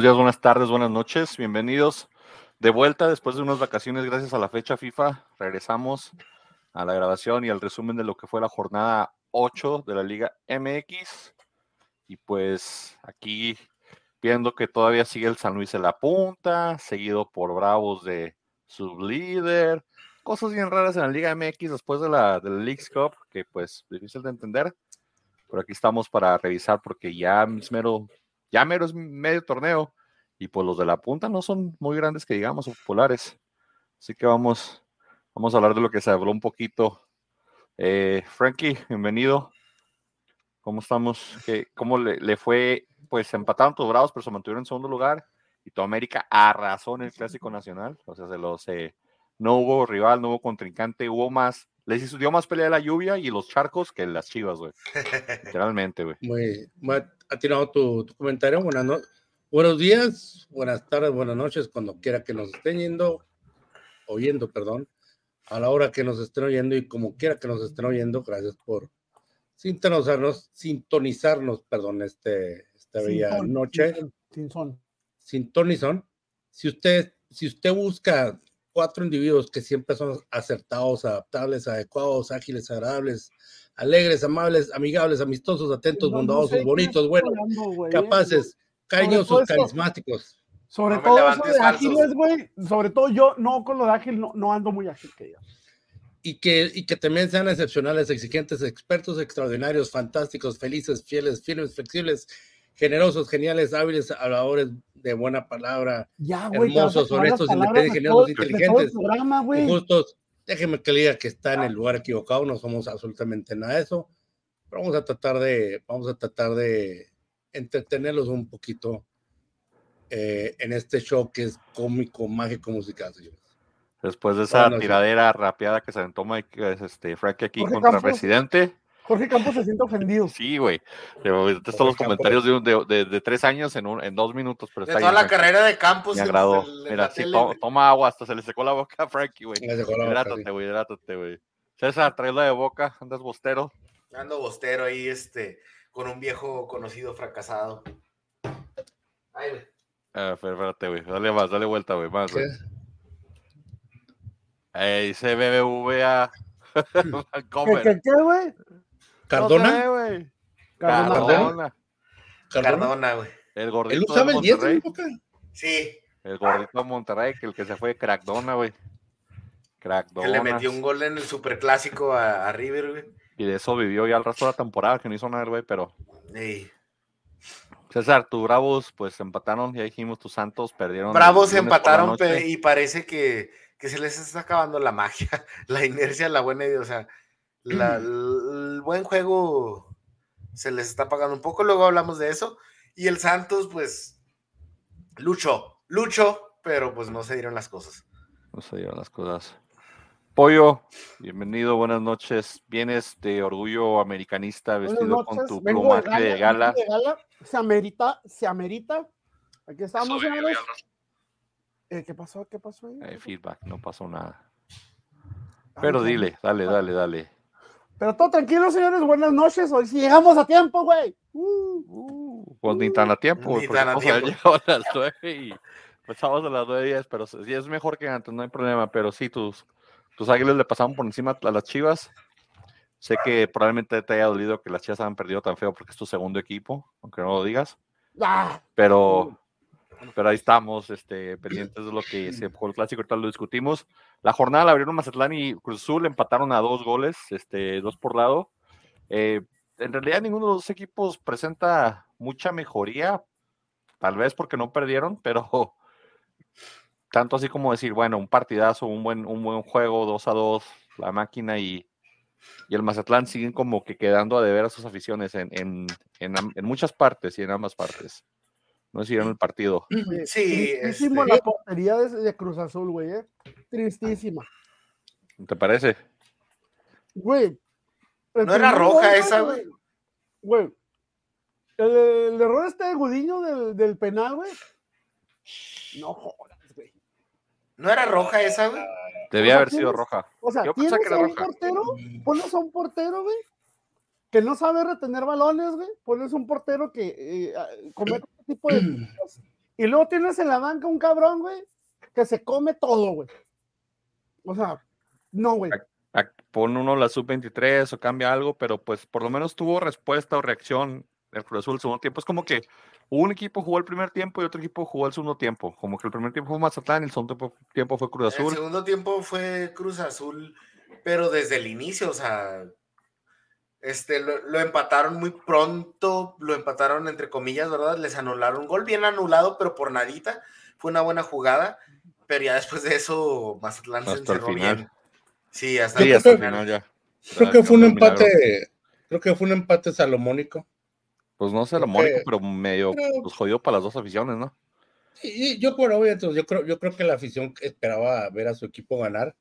Buenos días, buenas tardes, buenas noches. Bienvenidos de vuelta después de unas vacaciones gracias a la fecha FIFA. Regresamos a la grabación y al resumen de lo que fue la jornada 8 de la Liga MX. Y pues aquí viendo que todavía sigue el San Luis en la punta, seguido por Bravos de sublíder. Cosas bien raras en la Liga MX después de la, de la League's Cup, que pues difícil de entender. Pero aquí estamos para revisar porque ya mero, ya mero es medio torneo y pues los de la punta no son muy grandes que digamos o populares. Así que vamos, vamos a hablar de lo que se habló un poquito. Eh, Frankie, bienvenido. ¿Cómo estamos? ¿Qué, ¿Cómo le, fue? Pues empataron tus bravos, pero se mantuvieron en segundo lugar. Y tu América arrasó en el Clásico Nacional. O sea, se los, eh, no hubo rival, no hubo contrincante, hubo más. Les dio más pelea de la lluvia y los charcos que las chivas, güey. Literalmente, güey. Muy, ha tirado tu, comentario. Buenas, buenos días, buenas tardes, buenas noches, cuando quiera que nos estén yendo, oyendo, perdón, a la hora que nos estén oyendo y como quiera que nos estén oyendo. Gracias por sintonizarnos, sintonizarnos, perdón, este, esta bella noche. Sin son. Sintonizón. Si usted, si usted busca cuatro individuos que siempre son acertados, adaptables, adecuados, ágiles, agradables, alegres, amables, amigables, amistosos, atentos, bondadosos, bonitos, buenos, capaces, cariñosos, carismáticos. Sobre todo eso de ágiles, güey. Sobre todo yo, no con lo de ágil, no, no ando muy ágil que yo. Y que, y que también sean excepcionales, exigentes, expertos, extraordinarios, fantásticos, felices, fieles, firmes, flexibles, generosos, geniales, hábiles, habladores de buena palabra, hermosos, honestos, independientes, inteligentes, justos. Déjeme que le diga que está en el lugar equivocado, no somos absolutamente nada de eso. Pero vamos a tratar de, vamos a tratar de entretenerlos un poquito eh, en este show que es cómico, mágico, musical, señores. Después de esa tiradera rapeada que se aventó Mike, este, Frank aquí contra el Residente. Jorge Campos se siente ofendido. Sí, güey. Estos los comentarios de, de, de, tres años en, un, en dos minutos. Pero de toda la carrera de Campos. Me agradó. Mira, sí, toma agua, hasta se le secó la boca a Frankie, güey. Hidrátate, güey, hidrátate, güey. César, la de boca, andas bostero. Ando bostero ahí, este, con un viejo conocido fracasado. Ay, güey. Ah, espérate, güey. Dale más, dale vuelta, güey. Más, güey. Eh, dice BBVA. ¿Qué, qué, güey? Cardona. güey. Cardona. Cardona, güey. El gordito. ¿Él usaba el 10 en Sí. El gordito de Monterrey, que el que se fue Crackdona, güey. Crackdona. Que le metió un gol en el superclásico a, a River, güey. Y de eso vivió ya el resto de la temporada, que no hizo nada, güey, pero. Sí. César, tus Bravos, pues empataron, ya dijimos, tus Santos perdieron. Bravos empataron y parece que, que, se les está acabando la magia, la inercia, la buena idea, o sea, el buen juego se les está pagando un poco, luego hablamos de eso. Y el Santos, pues, luchó, luchó, pero pues no se dieron las cosas. No se dieron las cosas. Pollo, bienvenido, buenas noches. Vienes de orgullo americanista vestido con tu plumaje de gala. Se amerita, se amerita. Aquí estamos, señores. Eh, ¿Qué pasó? ¿Qué pasó ahí? Eh, feedback, no pasó nada. Pero dile, dale, dale, dale. Pero todo tranquilo, señores. Buenas noches. Hoy sí llegamos a tiempo, güey. Uh, uh, pues ni tan a tiempo. Ni tan a tiempo. a las nueve y empezamos a las nueve días, pero sí es mejor que antes, no hay problema. Pero sí, tus, tus águilas le pasaron por encima a las chivas. Sé que probablemente te haya dolido que las chivas hayan perdido tan feo porque es tu segundo equipo, aunque no lo digas. Pero pero ahí estamos, este, pendientes de lo que se jugó el clásico, ahorita lo discutimos. La jornada la abrieron Mazatlán y Cruz Azul, empataron a dos goles, este, dos por lado. Eh, en realidad ninguno de los dos equipos presenta mucha mejoría, tal vez porque no perdieron, pero tanto así como decir, bueno, un partidazo, un buen, un buen juego, dos a dos, la máquina y, y el Mazatlán siguen como que quedando a deber a sus aficiones en, en, en, en muchas partes y en ambas partes no hicieron el partido. Sí. Este la portería de, Cruz Azul, güey, ¿eh? Tristísima. ¿Te parece? Güey. No era roja esa, güey. Güey. El, error este de Gudiño del, del penal, güey. No jodas, güey. ¿No era roja esa, güey? Debía haber sido roja. O sea, Yo tienes que era a un portero, pones a un portero, güey, que no sabe retener balones, güey. Pones un portero que eh, comete este tipo de cosas Y luego tienes en la banca un cabrón, güey, que se come todo, güey. O sea, no, güey. Pon uno la sub-23 o cambia algo, pero pues por lo menos tuvo respuesta o reacción el Cruz Azul el segundo tiempo. Es como que un equipo jugó el primer tiempo y otro equipo jugó el segundo tiempo. Como que el primer tiempo fue Mazatlán y el segundo tiempo fue Cruz Azul. El segundo tiempo fue Cruz Azul, pero desde el inicio, o sea, este, lo, empataron muy pronto, lo empataron entre comillas, ¿verdad? Les anularon un gol bien anulado, pero por nadita. Fue una buena jugada, pero ya después de eso Mazatlán se encerró bien. Sí, hasta, el final ya. Creo que fue un empate, creo que fue un empate salomónico. Pues no salomónico, pero medio pues, jodido para las dos aficiones, ¿no? Sí, yo, bueno, yo creo, yo creo que la afición esperaba ver a su equipo ganar,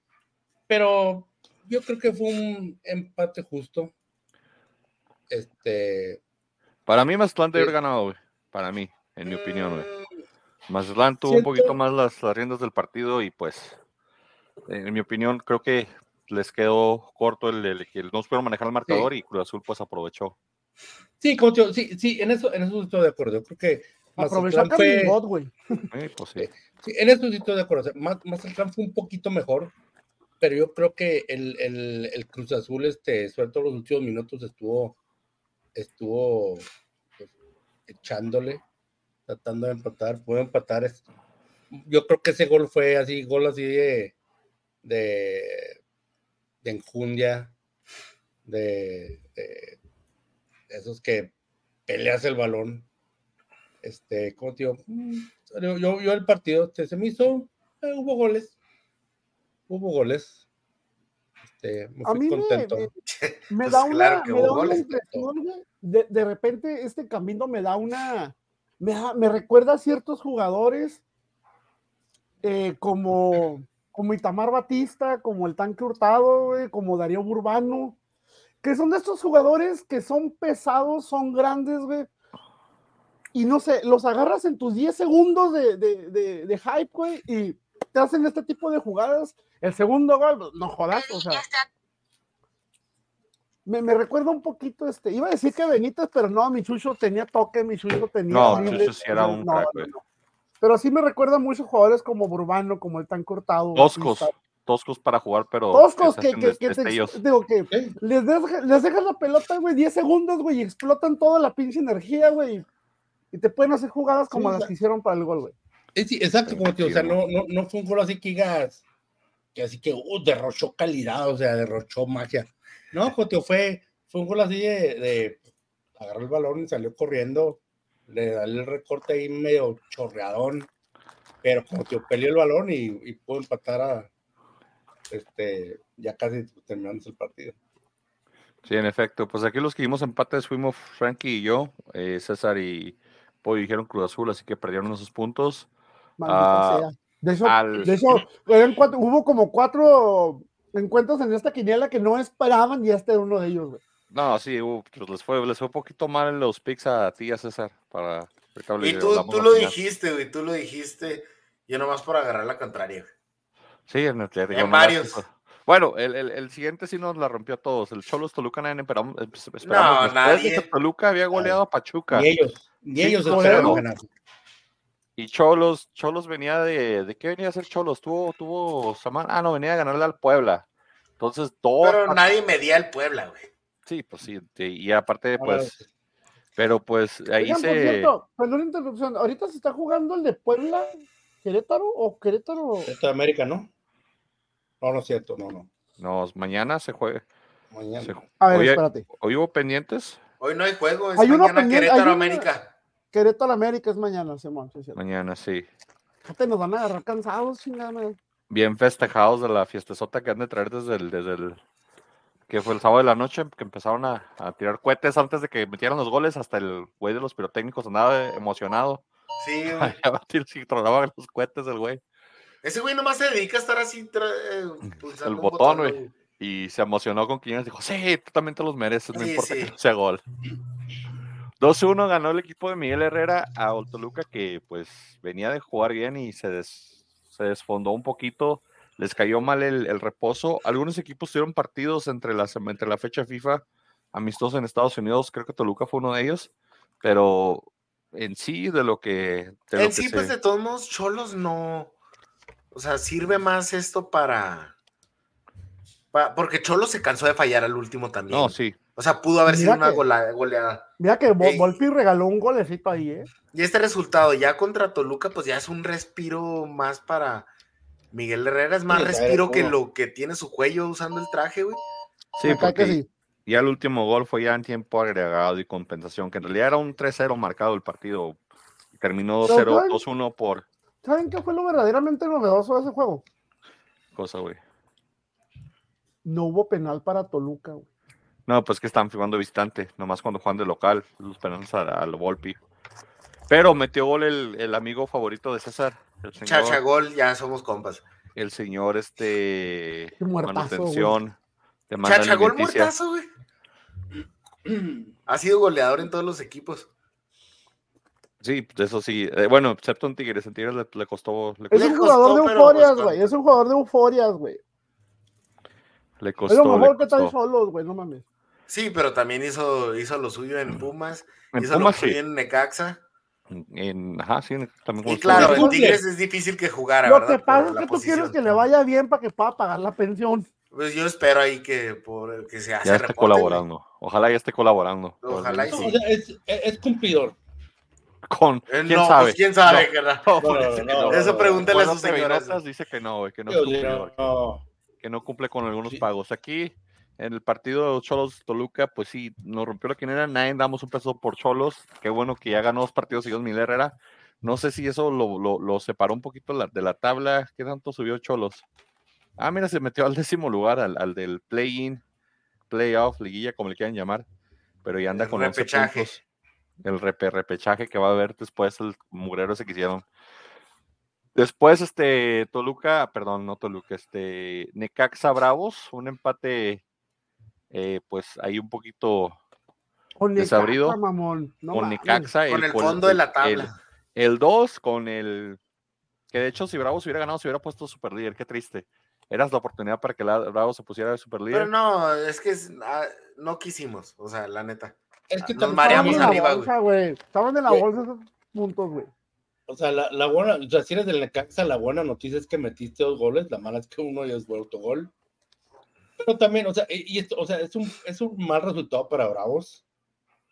pero yo creo que fue un empate justo. Este. Para mí, Mazatlán debe haber ganado, güey. Para mí, en mi opinión, güey. Mazatlán tuvo un poquito más las, las riendas del partido y pues en mi opinión, creo que les quedó corto el, que no supieron manejar el marcador y Cruz Azul pues aprovechó. Sí, como sí, sí, en eso, en eso estoy de acuerdo. Creo que aprovechó fue... bot, güey. pues sí. sí. en eso sí estoy de acuerdo. Mazatlán fue un poquito mejor, pero yo creo que el, el, el Cruz Azul, este, sobre todo los últimos minutos, estuvo, estuvo pues, echándole, tratando de empatar, pudo empatar. Yo creo que ese gol fue así, gol así de de, de enjundia, de, esos que peleas el balón. Este, como tío, yo, yo el partido este, se me hizo, eh, hubo goles, hubo goles. Este, a mí contento. Me, da una, impresión, de, de, repente este camino me da una, me, recuerda a ciertos jugadores eh, como como Itamar Batista, como el Tanque Hurtado, como Darío Burbano, que son de estos jugadores que son pesados, son grandes, güey. Y no sé, los agarras en tus 10 segundos de, de, de, hype, güey, y te hacen este tipo de jugadas. El segundo gol, no jodas, o sea. Me, me, recuerda un poquito, este, iba a decir que Benítez, pero no, mi chucho tenía toque, mi chucho tenía. No, Chucho sí era un crack, güey. Pero sí me recuerda muchos jugadores como Burbano, como el tan cortado. Toscos, toscos para jugar, pero. Toscos que, que, que, te, digo que les, les dejas la pelota, güey, 10 segundos, güey, y explotan toda la pinche energía, güey. Y te pueden hacer jugadas como las que hicieron para el gol, güey. Sí, exacto, como tío, o sea, no, no, no fue un gol así que digas, que así que, uh, derrochó calidad, o sea, derrochó magia. No, tío, fue, fue un gol así de, de agarró el balón y salió corriendo le da el recorte ahí medio chorreadón, pero que peleó el balón y, y pudo empatar a este, ya casi terminamos el partido. Sí, en efecto. Pues aquí los que dimos empates fuimos Frankie y yo, eh, César y Pollo dijeron Cruz Azul, así que perdieron esos puntos. Uh, de hecho, de hecho hubo como cuatro encuentros en esta quiniela que no esperaban y este era uno de ellos, güey. No, sí, pues les fue, les fue un poquito mal en los picks a ti, a César, para... Y tú, tú lo dijiste, güey, tú lo dijiste, yo nomás por agarrar la contraria. Sí, en, el, en varios. Bueno, el, el, el, siguiente sí nos la rompió a todos. El Cholos Toluca nadie esperamos. esperamos no, nadie. Toluca había goleado a Pachuca. Y ellos, y ellos esperaron ganar. Y Cholos, Cholos venía de, ¿de qué venía a ser Cholos? Tuvo, tuvo, ah, no, venía a ganarle al Puebla. Entonces, todo. Pero nadie medía al Puebla, güey. Sí, pues sí, y aparte, pues, pero pues ahí Oigan, se... Cierto, perdón interrupción, ahorita se está jugando el de Puebla, Querétaro o Querétaro. Esto de América, ¿no? No, no es cierto, no, no. No, mañana se juega. Mañana. A ver, hoy, espérate. ¿Hoy hubo pendientes? Hoy no hay juego, es hay mañana Querétaro América. Querétaro América es mañana, Simón. Sí, mañana, sí. Fíjate, nos van a agarrar cansados, chingada. Bien festejados de la fiestezota que han de traer desde el, desde el que fue el sábado de la noche, que empezaron a, tirar cohetes antes de que metieran los goles, hasta el güey de los pirotécnicos andaba emocionado. Sí, güey. sí, tronaban los cohetes el güey. Ese güey nomás se dedica a estar así eh, el botón, güey. Y se emocionó con quienes dijo, sí, tú también te los mereces, no importa que sea gol. 2-1 ganó el equipo de Miguel Herrera a Oltoluca, que pues venía de jugar bien y se, se desfondó un poquito les cayó mal el, reposo. Algunos equipos tuvieron partidos entre, las, entre la fecha FIFA amistosos en Estados Unidos, creo que Toluca fue uno de ellos, pero en sí de lo que. en sí, pues de todos modos, Cholos no. O sea, sirve más esto para. porque Cholos se cansó de fallar al último también. No, sí. O sea, pudo haber sido una goleada. Mira que Volpi regaló un golecito ahí, ¿eh? Y este resultado ya contra Toluca, pues ya es un respiro más para Miguel Herrera. Es más respiro que lo que tiene su cuello usando el traje, güey. Sí, porque sí. ya el último gol fue ya en tiempo agregado y compensación, que en realidad era un 3-0 marcado el partido. Terminó 2-0, 2-1 por. ¿Saben qué fue lo verdaderamente novedoso de ese juego? Cosa, güey. No hubo penal para Toluca, güey. No, pues que están jugando visitante, nomás cuando juegan de local, los penales al Volpi. Pero metió gol el, amigo favorito de César. El señor, Chacha gol, ya somos compas. El señor, este. manutención. Chacha gol muertazo, güey. Ha sido goleador en todos los equipos. Sí, eso sí. Eh, bueno, excepto en Tigres. En Tigres le, costó. es un jugador de euforias, güey. Es un jugador de euforias, güey. Le costó. Es lo mejor que están solos, güey. No mames. Sí, pero también hizo, hizo lo suyo en Pumas, hizo lo suyo en Necaxa. En, ajá, sí, también. Y claro, en Tigres es difícil que jugara. Lo que pasa es que tú quieres que le vaya bien para que pueda pagar la pensión. Pues yo espero ahí que, por, que se hace. Ya esté colaborando. Ojalá ya esté colaborando. Ojalá y sí. es, cumplidor. Con, eh, ¿quién sabe? Pues, quién sabe, no, Eso pregúntale a sus señoras. Dice que no, que no, que no cumple con algunos pagos. Aquí en el partido Cholos Toluca, pues sí, nos rompió la quinera, nadie damos un peso por Cholos, qué bueno que ya ganó dos partidos seguidos Miguel Herrera, no sé si eso lo, separó un poquito de la tabla, ¿qué tanto subió Cholos? Ah, mira, se metió al décimo lugar, al, del play-in, playoff, liguilla, como le quieran llamar, pero ya anda con repechaje. puntos. El repechaje que va a haber después, el mugrero ese que hicieron. Después, este, Toluca, perdón, no Toluca, este, Necaxa Bravos, un empate eh, pues ahí un poquito desabrido. con Necaxa. El, con el fondo de la tabla. El 2 con el. Que de hecho, si Bravo se hubiera ganado, se hubiera puesto super líder. Qué triste. Eras la oportunidad para que la, Bravo se pusiera de super líder. Pero no, es que ah, no quisimos, o sea, la neta. Es que nos mareamos arriba, güey. Estaban en la bolsa esos puntos, güey. O sea, la, la, buena, o sea, si eres del Necaxa, la buena noticia es que metiste dos goles, la mala es que uno ya es autogol. Pero también, o sea, y esto, o sea, es un, es un mal resultado para Bravos.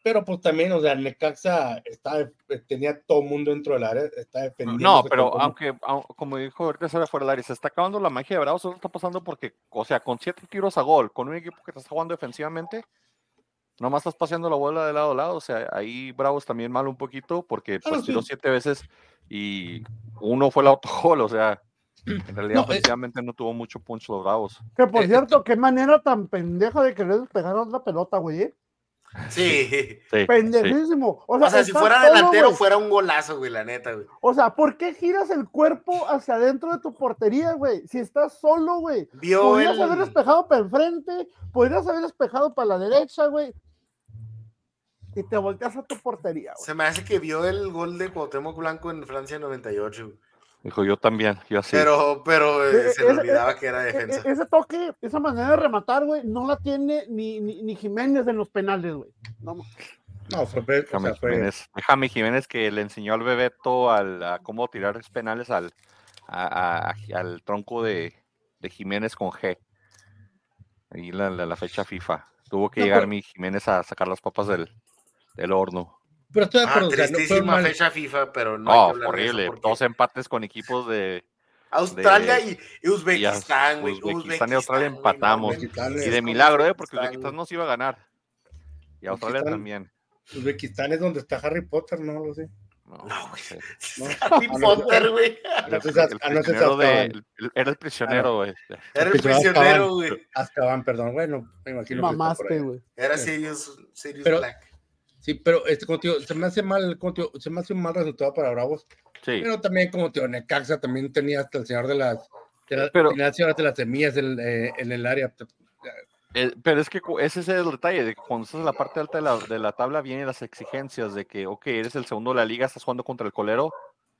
Pero pues también, o sea, Necaxa está, eh, tenía todo el mundo dentro del área, está defendiendo. No, pero aunque, como dijo ahorita se fuera del área, se está acabando la magia de Bravos, eso está pasando porque, o sea, con siete tiros a gol, con un equipo que te está jugando defensivamente, nomás estás paseando la bola de lado a lado, o sea, ahí Bravos también mal un poquito porque pues tiró siete veces y uno fue el autogol, o sea, en realidad, no, no tuvo mucho punch los bravos. Que por eh, cierto, qué manera tan pendeja de querer despegar la pelota, güey. ¿eh? Sí. sí. Pendejísimo. O sea, si fuera delantero, fuera un golazo, güey, la neta, güey. O sea, ¿por qué giras el cuerpo hacia adentro de tu portería, güey? Si estás solo, güey. Podrías haber despejado para enfrente, podrías haber despejado para la derecha, güey. Y te volteas a tu portería, güey. Se me hace que vio el gol de Cuauhtémoc Blanco en Francia 98, güey. Dijo yo también, yo así. Pero, pero eh, se le olvidaba que era defensa. ese toque, esa manera de rematar, güey, no la tiene ni, ni, Jiménez en los penales, güey. No, no fue, Déjame, Jiménez, que le enseñó al Bebeto al, a cómo tirar penales al, al tronco de, de, Jiménez con G. Ahí la, la, fecha FIFA. Tuvo que llegar mi Jiménez a sacar las papas del, del horno. Pero estoy de acuerdo. tristísima fecha FIFA, pero no. Oh, horrible. Dos empates con equipos de. Australia y, Uzbekistán, güey. Uzbekistán, y Australia empatamos. y de milagro, ¿eh? Porque Uzbekistán nos iba a ganar. Y Australia también. Uzbekistán es donde está Harry Potter, ¿no? Lo sé. No, güey. Harry Potter, güey. Era el prisionero, güey. Era el prisionero, güey. Azkaban, perdón. Bueno, me imagino. Mamaste, güey. Era Sirius, Sirius Black. Sí, pero este, como tío, se me hace mal, como tío, se me hace un mal resultado para Bravos. Sí. Pero también, como tío, Necaxa también tenía hasta el señor de las, de las, pero, de las semillas en, eh, en el área. Eh, pero es que ese es el detalle, de que cuando estás en la parte alta de la, de la tabla vienen las exigencias de que, ok, eres el segundo de la liga, estás jugando contra el colero,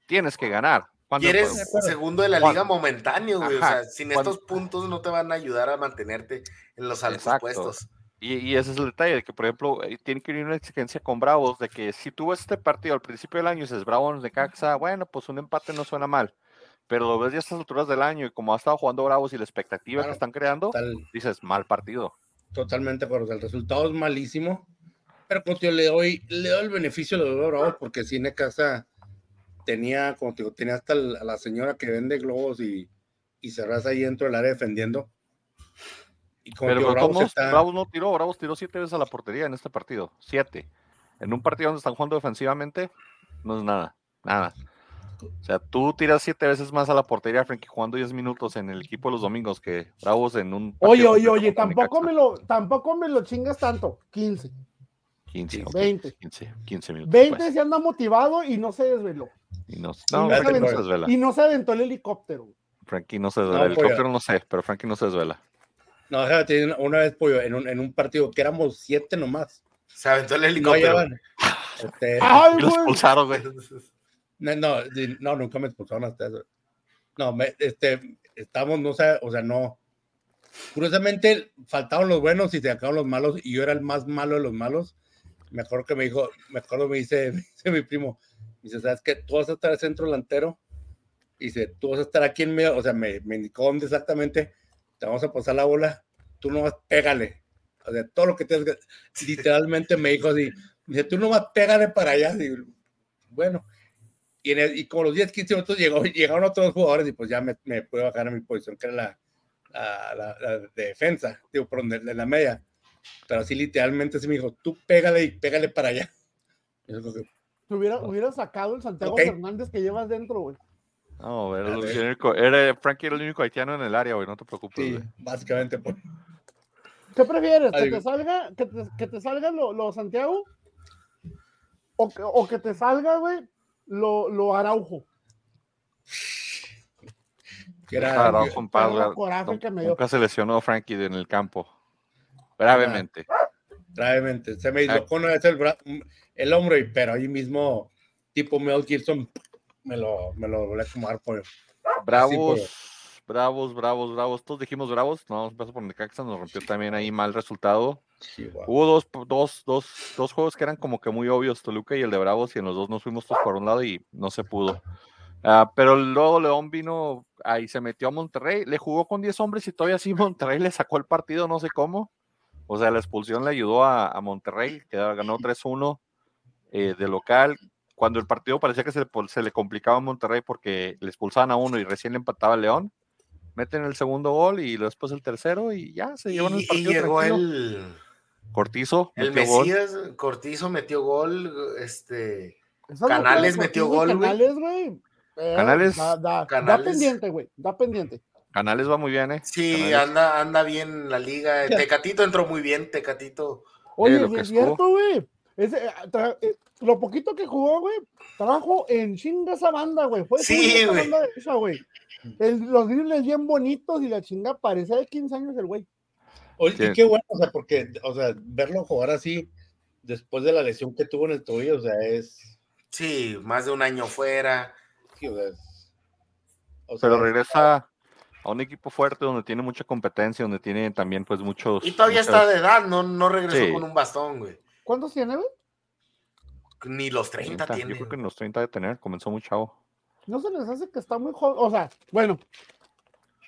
tienes que ganar. Y eres segundo de la liga momentáneo, güey. o sea, sin estos puntos no te van a ayudar a mantenerte en los altos puestos. Y, ese es el detalle, de que por ejemplo eh, tiene que ir una exigencia con Bravos, de que si tuvo este partido al principio del año y dices Bravos de Caxa, bueno, pues un empate no suena mal, pero lo ves ya a estas alturas del año y como ha estado jugando Bravos y la expectativa que están creando, dices mal partido. Totalmente acuerdo, el resultado es malísimo, pero como te le doy, le doy el beneficio de los Bravos porque si Casa tenía, como te digo, tenía hasta a la señora que vende globos y, y cerras ahí dentro del área defendiendo pero Bravos, no tiró, Bravos tiró siete veces a la portería en este partido. Siete. En un partido donde están jugando defensivamente, no es nada. Nada. O sea, tú tiras siete veces más a la portería, Frankie, jugando diez minutos en el equipo de los domingos que Bravos en un. Oye, oye, oye, tampoco me, lo, tampoco me lo chingas tanto. 15. 15, 20. 15, 15 minutos. 20 pues. se anda motivado y no se desveló. Y no, no, se, aventó, y no se aventó el helicóptero. Frankie no se desvela. el helicóptero no sé, pero Frankie no se desvela. No, una vez, pollo, en un, en un partido que éramos siete nomás. Se aventó el helicóptero. este, Ay, los expulsaron, güey. No, no, nunca me expulsaron hasta eso. No, me, este, estamos, no sé, o sea, no. Curiosamente, faltaban los buenos y se acabaron los malos, y yo era el más malo de los malos. Me acuerdo que me dijo, me acuerdo, me dice, me dice mi primo, me dice, ¿sabes qué? Tú vas a estar al centro delantero, y dice, tú vas a estar aquí en medio, o sea, me, me indicó dónde exactamente, te vamos a pasar la bola, tú nomás pégale. O sea, todo lo que tienes que... Literalmente me dijo así, dice, tú nomás pégale para allá. bueno, y, y, como los 10, 15 minutos llegó, llegaron otros jugadores y pues ya me, me pude bajar a mi posición, que era la, la, la, de defensa, digo, por de, la media. Pero así literalmente se me dijo, tú pégale y pégale para allá. hubiera, hubiera sacado el Santiago Fernández que llevas dentro, güey. No, era, el único, era, Frankie era el único haitiano en el área, güey, no te preocupes. Sí, básicamente. Por... ¿Qué prefieres? ¿Que te salga, que te, que te salga lo, lo, Santiago? ¿O que, o que te salga, güey, lo, lo Araujo? Era, Araujo, un nunca se lesionó Frankie en el campo. Gravemente. Gravemente. Se me hizo con el, el hombro, pero ahí mismo, tipo Mel Gibson, me lo, me lo volví a fumar por. Bravos, bravos, bravos, bravos. Todos dijimos bravos. No, pasó por Necaxa, nos rompió también ahí mal resultado. Hubo dos, dos, dos, dos juegos que eran como que muy obvios, Toluca y el de Bravos, y en los dos nos fuimos todos por un lado y no se pudo. Uh, pero luego León vino ahí se metió a Monterrey, le jugó con 10 hombres y todavía así Monterrey le sacó el partido, no sé cómo. O sea, la expulsión le ayudó a, a Monterrey, que ganó 3-1 eh, de local cuando el partido parecía que se le, se le complicaba a Monterrey porque le expulsaban a uno y recién le empataba a León, meten el segundo gol y después el tercero y ya se llevan el partido. Y llegó el Cortizo. El Mesías, Cortizo metió gol, este Canales metió gol. Canales, güey. Eh, Canales, da, pendiente, güey. Da pendiente. Canales va muy bien, ¿eh? Sí, anda, anda bien la liga. Tecatito entró muy bien, Tecatito. Oye, eh, es cierto, güey. Eh, lo poquito que jugó, güey, trabajo en chinga esa banda, güey. Fue sí, güey. güey. los dribles bien bonitos y la chinga parecía de 15 años el güey. Oye, qué bueno, o sea, porque, o sea, verlo jugar así después de la lesión que tuvo en el tobillo, o sea, es. Sí, más de un año fuera. Sí, o sea, Pero regresa a un equipo fuerte donde tiene mucha competencia, donde tiene también, pues, muchos. Y todavía está de edad, no, no regresó con un bastón, güey. ¿Cuántos tiene, güey? Ni los 30, tiene. Yo creo que en los 30 de tener, comenzó muy chavo. No se les hace que está muy joven. O sea, bueno,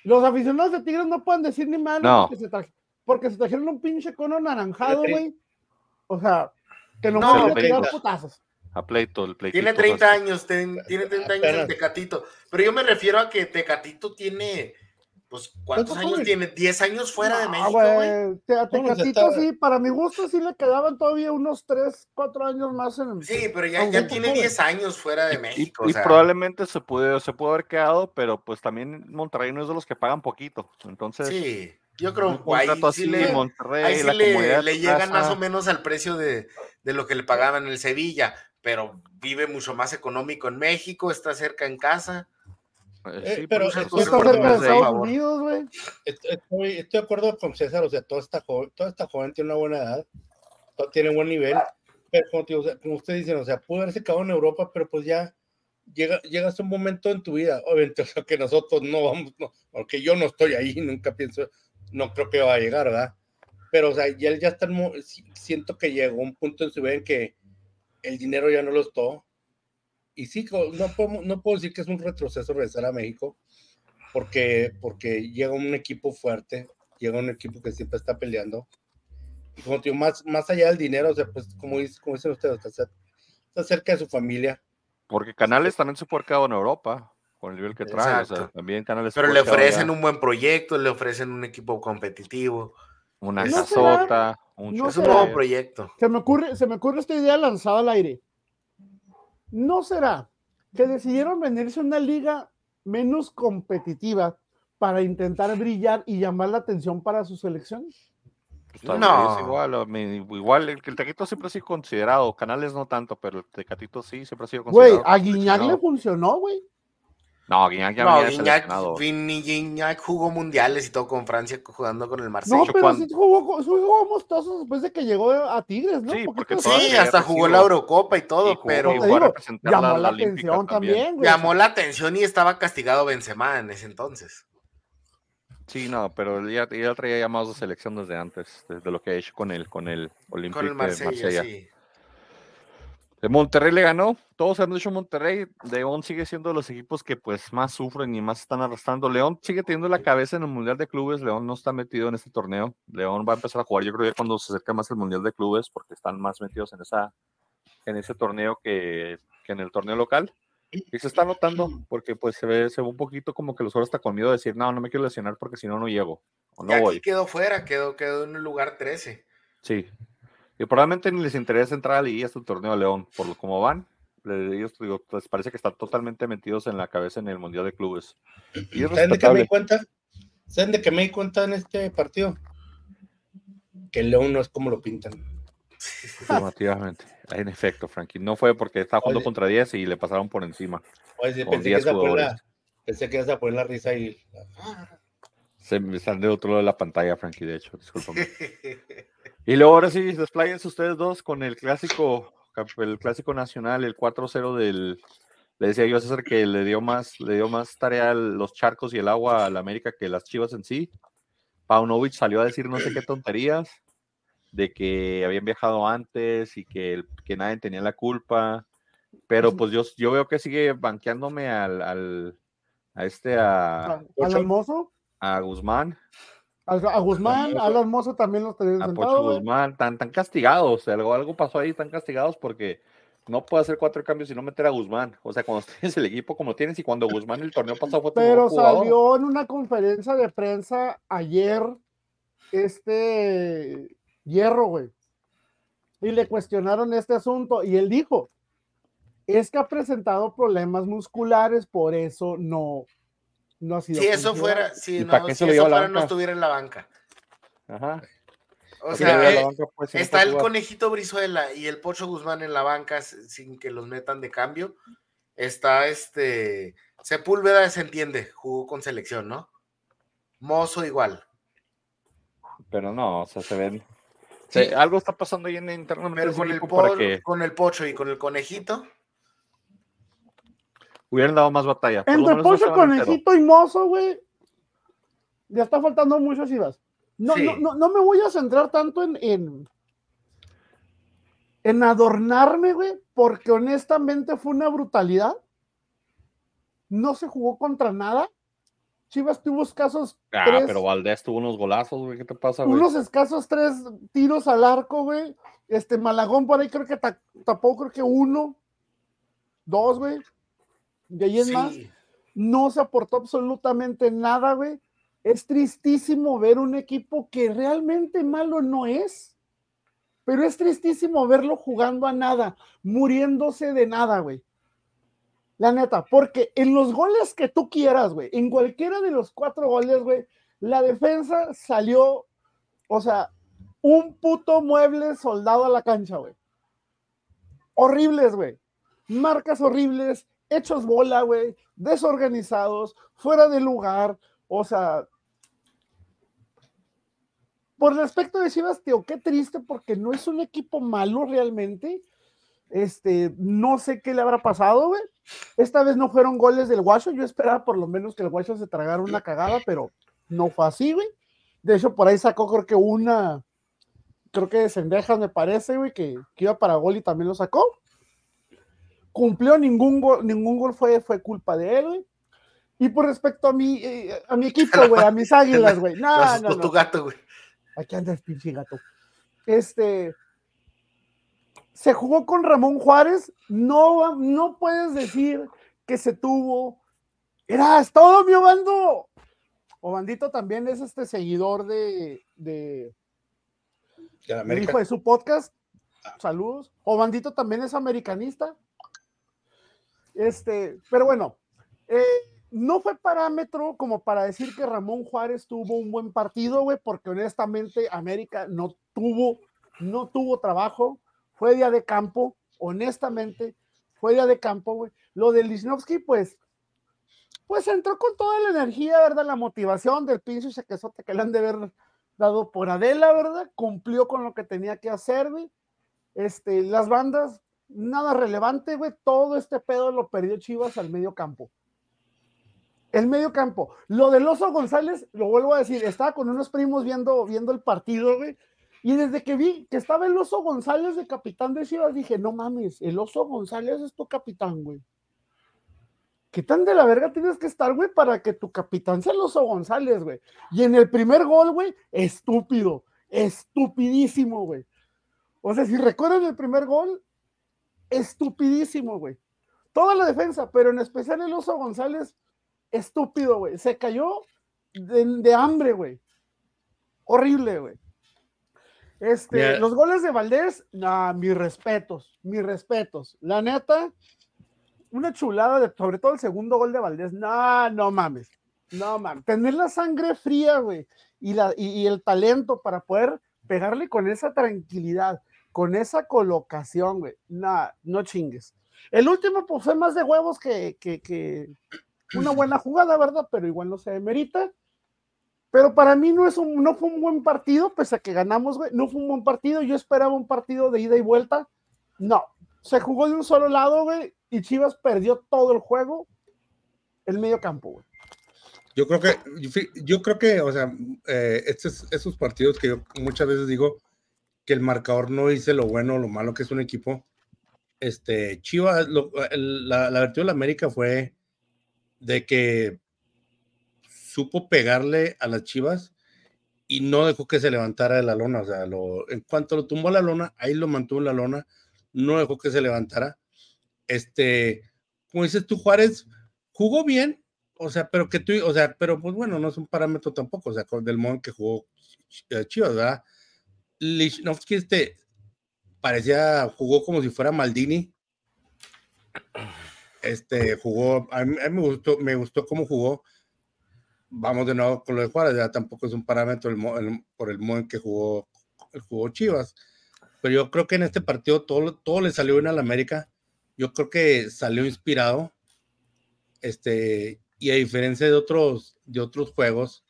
los aficionados de Tigres no pueden decir ni mal porque, se trajeron un pinche cono naranjado, güey. O sea, que no, no pueden tirar putazos. A pleito, el pleito. Tiene 30 años, tiene 30 años el Tecatito. Pero yo me refiero a que Tecatito tiene pues, ¿cuántos años tiene? ¿10 años fuera de México, güey? Tecatito sí, para mi gusto sí le quedaban todavía unos 3, 4 años más en el... Sí, pero ya, ya tiene 10 años fuera de México. Y, probablemente se pudo, se pudo haber quedado, pero pues también Monterrey no es de los que pagan poquito. Entonces... Sí, yo creo que ahí sí, le, Monterrey, ahí sí le, le llegan más o menos al precio de, de lo que le pagaban en el Sevilla, pero vive mucho más económico en México, está cerca en casa. Eh, eh, pero estoy, de acuerdo con César, o sea, toda esta, joven, toda esta joven tiene una buena edad, tiene buen nivel, pero como, ustedes dicen, o sea, pudo haberse quedado en Europa, pero pues ya llega, llegas a un momento en tu vida, obviamente, o sea, que nosotros no vamos, no, porque yo no estoy ahí, nunca pienso, no creo que va a llegar, ¿verdad? pero o sea, ya, ya están, siento que llegó un punto en su vida en que el dinero ya no lo es todo. Y sí, no puedo, no puedo decir que es un retroceso regresar a México, porque, porque llega un equipo fuerte, llega un equipo que siempre está peleando. Y como digo, más, más allá del dinero, o sea, pues como, como dicen ustedes, está, cerca de su familia. Porque Canales también se puede quedar en Europa con el nivel que trae. O sea, también Canales Pero le ofrecen un buen proyecto, le ofrecen un equipo competitivo. Una casota, un es un nuevo proyecto. Se me, ocurre, se me ocurre esta idea lanzada al aire. ¿No será que decidieron venirse a una liga menos competitiva para intentar brillar y llamar la atención para su selección? Pues no. igual, igual el, el Tequito siempre ha sido considerado, Canales no tanto, pero el Tecatito sí, siempre ha sido considerado. Güey, a Guiñac le funcionó, güey. No, Guiñac ya no, había Guiñac, jugó mundiales y todo con Francia jugando con el Marsella. No, pero sí jugó, jugó amistosos después de que llegó a Tigres, ¿no? Sí, porque sí hasta jugó la Eurocopa y todo, pero llamó la, atención también, güey. Llamó la atención y estaba castigado Benzema en ese entonces. Sí, no, pero él ya, traía llamados de selección desde antes, desde lo que ha hecho con el, con el Olympique de Marsella. Sí. De Monterrey le ganó, todos han dicho Monterrey, León sigue siendo de los equipos que pues más sufren y más están arrastrando. León sigue teniendo la cabeza en el Mundial de Clubes, León no está metido en este torneo, León va a empezar a jugar yo creo que cuando se acerca más el Mundial de Clubes porque están más metidos en, esa, en ese torneo que, en el torneo local. Y se está notando porque pues se ve, se ve un poquito como que los jugadores están con miedo de decir, no, no me quiero lesionar porque si no, no llego. O no y aquí quedó fuera, quedó, quedó en el lugar 13. Sí, y probablemente ni les interesa entrar a la este torneo de León, por lo como van. Ellos digo, pues parece que están totalmente metidos en la cabeza en el Mundial de Clubes. Y ¿Saben de qué me di cuenta? ¿Saben de qué me di cuenta en este partido? Que el León no es como lo pintan. Definitivamente. En efecto, Frankie. No fue porque estaba jugando contra 10 y le pasaron por encima. Oye, pensé, que la, pensé, que ibas a poner la risa y. Se me sale de otro lado de la pantalla, Frankie, de hecho. Discúlpame. Y luego ahora sí, desplayense ustedes dos con el clásico, el clásico nacional, el 4-0 del. Le decía yo a César que le dio más, le dio más tarea a los charcos y el agua a la América que las chivas en sí. Paunovic salió a decir no sé qué tonterías, de que habían viajado antes y que, que nadie tenía la culpa. Pero pues yo, yo veo que sigue banqueándome al, al a este a, ¿Al hermoso? A Guzmán. A, Guzmán, a Alan Mozo también los tenían A Pocho Guzmán, tan, tan castigados, algo, algo pasó ahí, tan castigados porque no puede hacer cuatro cambios y no meter a Guzmán. O sea, cuando tienes el equipo como tienes y cuando Guzmán el torneo pasado fue Pero salió en una conferencia de prensa ayer este Hierro, güey. Y le cuestionaron este asunto y él dijo, es que ha presentado problemas musculares, por eso no, si eso fuera, si, no, si eso fuera, no estuviera en la banca. Ajá. O sea, eh, está el conejito Brizuela y el Pocho Guzmán en la banca sin que los metan de cambio. Está este Sepúlveda, se entiende, jugó con selección, ¿no? Mozo igual. Pero no, o sea, se ven. algo está pasando ahí en internamente. Pero con el, con el Pocho y con el conejito hubieran dado más batalla. Entre Pocho, Conejito y Mozo, güey, ya está faltando mucho Chivas. No, no, no, no, me voy a centrar tanto en, en, en adornarme, güey, porque honestamente fue una brutalidad. No se jugó contra nada. Chivas tuvo escasos. Ah, pero Valdés tuvo unos golazos, güey. ¿Qué te pasa, güey? Unos escasos tres tiros al arco, güey. Este Malagón por ahí creo que tapó, creo que uno, dos, güey. De ahí es más, no se aportó absolutamente nada, güey. Es tristísimo ver un equipo que realmente malo no es, pero es tristísimo verlo jugando a nada, muriéndose de nada, güey. La neta, porque en los goles que tú quieras, güey, en cualquiera de los cuatro goles, güey, la defensa salió, o sea, un puto mueble soldado a la cancha, güey. Horribles, güey. Marcas horribles, hechos bola, güey, desorganizados, fuera de lugar, o sea, por respecto de Chivas, tío, qué triste porque no es un equipo malo realmente. Este, no sé qué le habrá pasado, güey. Esta vez no fueron goles del Guacho. Yo esperaba por lo menos que el Guacho se tragara una cagada, pero no fue así, güey. De hecho, por ahí sacó creo que una, creo que de Sendejas me parece, güey, que, iba para gol y también lo sacó. Cumplió ningún gol, ningún gol fue, fue culpa de él, güey. Y por respecto a mi, eh, a mi equipo, güey, a mis águilas, güey. No, no, no. tu gato, güey. Aquí andas, pinche gato. Este. Se jugó con Ramón Juárez. No, no puedes decir que se tuvo. Era todo, mi Obando. Obandito también es este seguidor de, de, hijo de su podcast. Ah. Saludos. Obandito también es americanista. Este, pero bueno, eh, no fue parámetro como para decir que Ramón Juárez tuvo un buen partido, güey, porque honestamente América no tuvo, no tuvo trabajo, fue día de campo, honestamente, fue día de campo, güey. Lo de Lichnowsky, pues, pues entró con toda la energía, ¿verdad? La motivación del pinche chequezote que le han de haber dado por Adela, ¿verdad? Cumplió con lo que tenía que hacer, güey. Este, las bandas, nada relevante, güey. Todo este pedo lo perdió Chivas al medio campo. El medio campo. Lo del Oso González, lo vuelvo a decir, estaba con unos primos viendo, viendo el partido, güey. Y desde que vi que estaba el Oso González de capitán de Chivas, dije, no mames, el Oso González es tu capitán, güey. ¿Qué tan de la verga tienes que estar, güey, para que tu capitán sea el Oso González, güey? Y en el primer gol, güey, estúpido, estupidísimo, güey. O sea, si recuerdan el primer gol, estupidísimo, güey. Toda la defensa, pero en especial el Oso González, estúpido, güey. Se cayó de, hambre, güey. Horrible, güey. Este, los goles de Valdés, nah, mis respetos, mis respetos. La neta, una chulada, de, sobre todo el segundo gol de Valdés. No, no mames. No mames. Tener la sangre fría, güey, y, la, y, el talento para poder pegarle con esa tranquilidad, con esa colocación, güey. No, no chingues. El último, pues fue más de huevos que, que, que, una buena jugada, ¿verdad? Pero igual no se demerita. Pero para mí no, es un, no fue un buen partido, pese a que ganamos, güey. No fue un buen partido. Yo esperaba un partido de ida y vuelta. No. Se jugó de un solo lado, güey, y Chivas perdió todo el juego, el medio campo, güey. Yo creo que, yo creo que, o sea, eh, estos, esos partidos que yo muchas veces digo que el marcador no dice lo bueno o lo malo que es un equipo. Este, Chivas, la, la virtud de la América fue de que supo pegarle a las Chivas y no dejó que se levantara de la lona. O sea, en cuanto lo tumbó la lona, ahí lo mantuvo en la lona, no dejó que se levantara. Este, como dices tú, Juárez jugó bien, o sea, pero que tú, o sea, pero pues bueno, no es un parámetro tampoco, o sea, del modo que jugó eh, Chivas, ¿verdad? Lichnowsky, este, parecía, jugó como si fuera Maldini, este, jugó, a mí, me gustó, me gustó cómo jugó. Vamos de nuevo con lo de Juárez, ya tampoco es un parámetro por el modo en que jugó, jugó Chivas. Pero yo creo que en este partido todo, todo le salió bien al América. Yo creo que salió inspirado. Este, y a diferencia de otros, de otros juegos,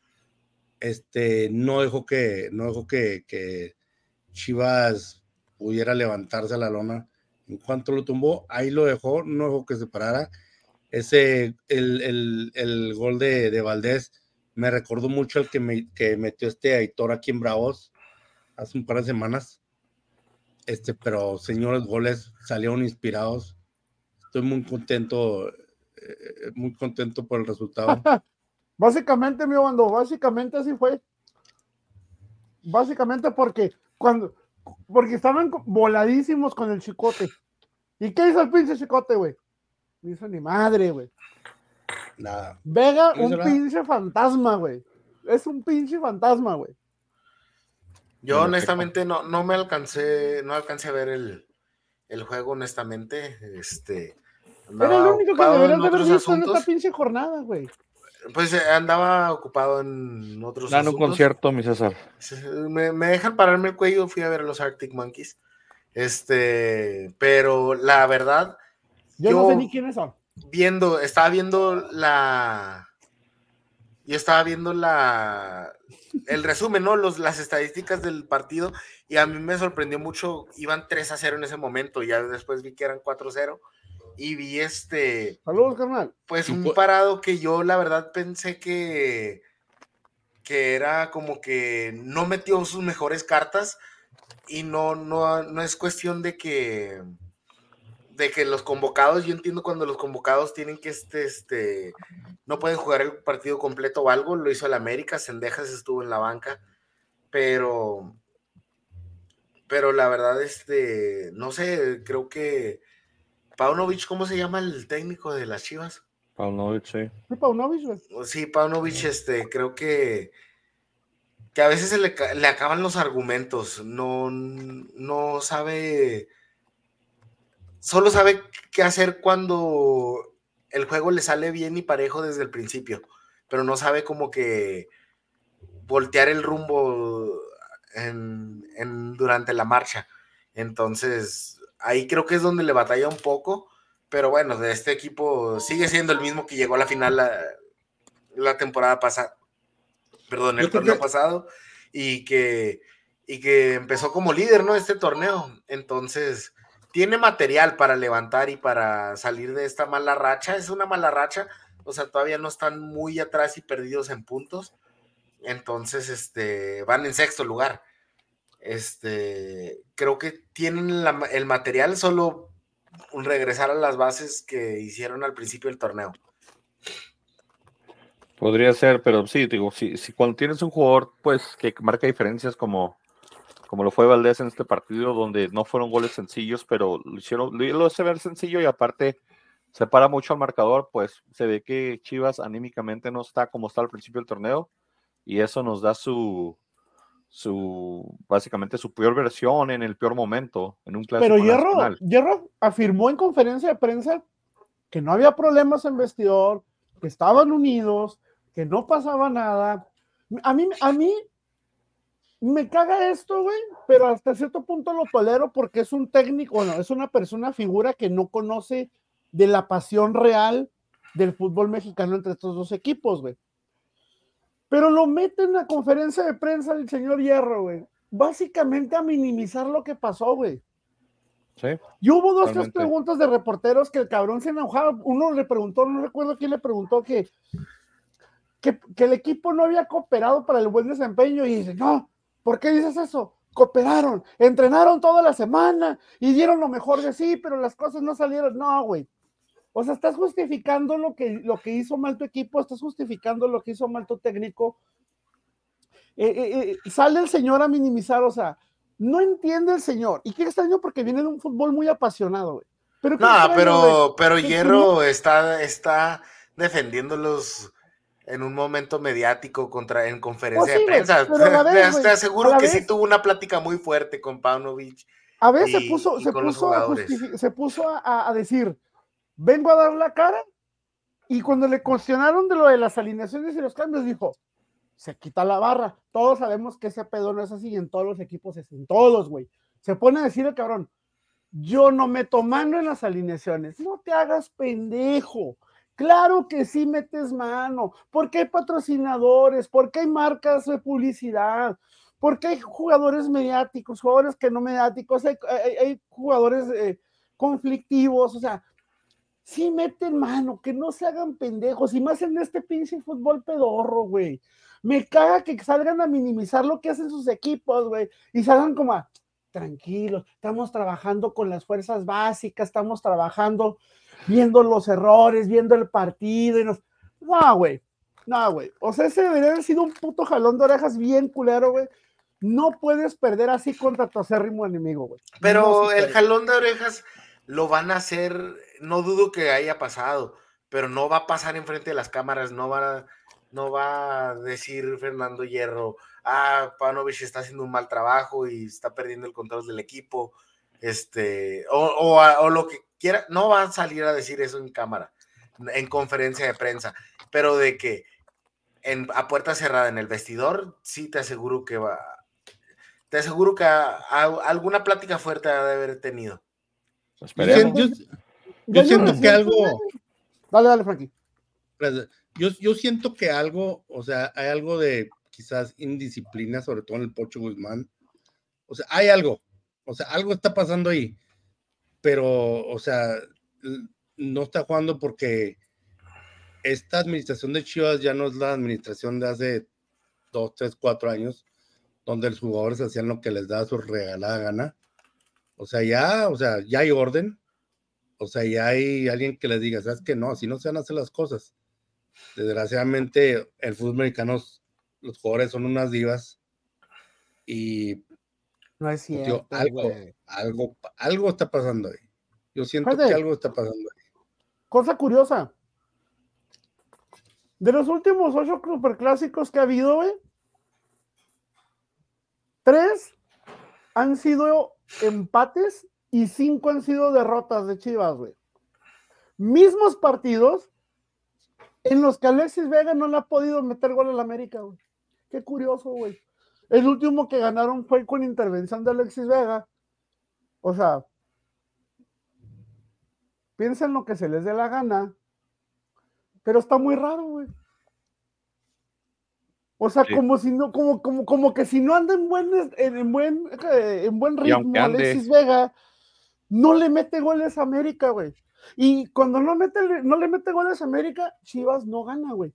este, no dejó que, no dejó que, que Chivas pudiera levantarse a la lona en cuanto lo tumbó, ahí lo dejó, no dejó que se parara. Ese, el, el, gol de, de, Valdés me recordó mucho el que, me, que metió este Aitor aquí en Bravos hace un par de semanas. Este, pero señores, goles salieron inspirados. Estoy muy contento, eh, muy contento por el resultado. básicamente, mi bando, básicamente así fue. Básicamente porque cuando, porque estaban voladísimos con el chicote. ¿Y qué hizo el pinche chicote, güey? No hizo ni madre, güey. Nada. Vega, un pinche fantasma, güey. Es un pinche fantasma, güey. Yo honestamente no, no me alcancé, no alcancé a ver el, el juego, honestamente. Este. Era el único que deberías de haber visto en esta pinche jornada, güey. Pues eh, andaba ocupado en otros. Dando un concierto, mi César. Me, me, dejan pararme el cuello, fui a ver a los Arctic Monkeys. Este, pero la verdad. Yo, no sé ni quiénes son. Viendo, estaba viendo la. Yo estaba viendo la. El resumen, ¿no? Los, las estadísticas del partido. Y a mí me sorprendió mucho. Iban 3 a 0 en ese momento. Ya después vi que eran 4 a 0 y vi este. Saludos, carnal. Pues un parado que yo la verdad pensé que, que era como que no metió sus mejores cartas, y no, no, no es cuestión de que de que los convocados, yo entiendo cuando los convocados tienen que este, este, no pueden jugar el partido completo o algo, lo hizo el América, Sendejas estuvo en la banca, pero, pero la verdad, este, no sé, creo que Paunovic, ¿cómo se llama el técnico de las Chivas? Paunovic, sí. Sí, Paunovic, Sí, Paunovic, este, creo que que a veces se le, le acaban los argumentos, no, no sabe solo sabe qué hacer cuando el juego le sale bien y parejo desde el principio, pero no sabe como que voltear el rumbo en, durante la marcha. Entonces, ahí creo que es donde le batalla un poco, pero bueno, de este equipo sigue siendo el mismo que llegó a la final la, temporada pasada, perdón, el torneo pasado, y que, y que empezó como líder, ¿no? Este torneo. Entonces, tiene material para levantar y para salir de esta mala racha. Es una mala racha, o sea, todavía no están muy atrás y perdidos en puntos. Entonces, este, van en sexto lugar. Este, creo que tienen el material, solo regresar a las bases que hicieron al principio del torneo. Podría ser, pero sí, digo, si, si cuando tienes un jugador, pues, que marca diferencias como como lo fue Valdés en este partido, donde no fueron goles sencillos, pero lo hicieron, lo hizo ver sencillo y aparte se para mucho al marcador, pues se ve que Chivas anímicamente no está como está al principio del torneo y eso nos da su, su básicamente su peor versión en el peor momento, en un clásico Pero Hierro, Hierro afirmó en conferencia de prensa que no había problemas en vestidor, que estaban unidos, que no pasaba nada. A mí, a mí me caga esto, güey, pero hasta cierto punto lo tolero porque es un técnico, bueno, es una persona, figura que no conoce de la pasión real del fútbol mexicano entre estos dos equipos, güey. Pero lo mete en la conferencia de prensa del señor Hierro, güey. Básicamente a minimizar lo que pasó, güey. Sí. Y hubo dos, tres preguntas de reporteros que el cabrón se enojaba. Uno le preguntó, no recuerdo quién le preguntó que, que, que el equipo no había cooperado para el buen desempeño y dice, no, ¿Por qué dices eso? Cooperaron, entrenaron toda la semana y dieron lo mejor de sí, pero las cosas no salieron. No, güey. O sea, estás justificando lo que, lo que hizo mal tu equipo, estás justificando lo que hizo mal tu técnico. Eh, eh, eh, sale el señor a minimizar, o sea, no entiende el señor. Y qué extraño porque viene de un fútbol muy apasionado, güey. Pero no, pero, pero Hierro está, está defendiendo los en un momento mediático contra en conferencia de prensa. te, aseguro que sí tuvo una plática muy fuerte con Paunovic. A veces se puso, se puso, a se puso a, decir, vengo a dar la cara, y cuando le cuestionaron de lo de las alineaciones y los cambios, dijo, se quita la barra. Todos sabemos que ese pedo no es así, en todos los equipos es en todos, güey. Se pone a decir el cabrón, yo no meto mano en las alineaciones. No te hagas pendejo. Claro que sí metes mano, porque hay patrocinadores, porque hay marcas de publicidad, porque hay jugadores mediáticos, jugadores que no mediáticos, hay, jugadores eh, conflictivos, o sea, sí meten mano, que no se hagan pendejos, y más en este pinche fútbol pedorro, güey. Me caga que salgan a minimizar lo que hacen sus equipos, güey, y salgan como a, tranquilos, estamos trabajando con las fuerzas básicas, estamos trabajando viendo los errores, viendo el partido y nos... No, güey. No, güey. O sea, ese debería haber sido un puto jalón de orejas bien culero, güey. No puedes perder así contra tu acérrimo enemigo, güey. Pero el jalón de orejas lo van a hacer, no dudo que haya pasado, pero no va a pasar enfrente de las cámaras, no va a, no va a decir Fernando Hierro, ah, Panovich está haciendo un mal trabajo y está perdiendo el control del equipo, este, o, o, lo que quiera, no va a salir a decir eso en cámara, en conferencia de prensa, pero de que en, a puerta cerrada en el vestidor, sí te aseguro que va, te aseguro que alguna plática fuerte ha de haber tenido. Yo, siento que algo. Dale, dale, Frankie. Yo, yo siento que algo, o sea, hay algo de quizás indisciplina, sobre todo en el Pocho Guzmán. O sea, hay algo, o sea, algo está pasando ahí pero, o sea, no está jugando porque esta administración de Chivas ya no es la administración de hace dos, tres, cuatro años, donde los jugadores hacían lo que les da su regalada gana. O sea, ya, o sea, ya hay orden. O sea, ya hay alguien que les diga, sabes que no, así no se van a hacer las cosas. Desgraciadamente, el fútbol americano, los jugadores son unas divas. Y no es cierto. algo, algo, algo está pasando ahí. Yo siento que algo está pasando ahí. Cosa curiosa. De los últimos ocho superclásicos que ha habido, güey, tres han sido empates y cinco han sido derrotas de Chivas, güey. Mismos partidos en los que Alexis Vega no le ha podido meter gol al América, güey. Qué curioso, güey. El último que ganaron fue con intervención de Alexis Vega. O sea, piensen lo que se les dé la gana, pero está muy raro, güey. O sea, como si no, como, como, como que si no anda en buen, en, buen, eh, en buen ritmo Alexis Vega, no le mete goles a América, güey. Y cuando no, mete, no le mete goles a América, Chivas no gana, güey.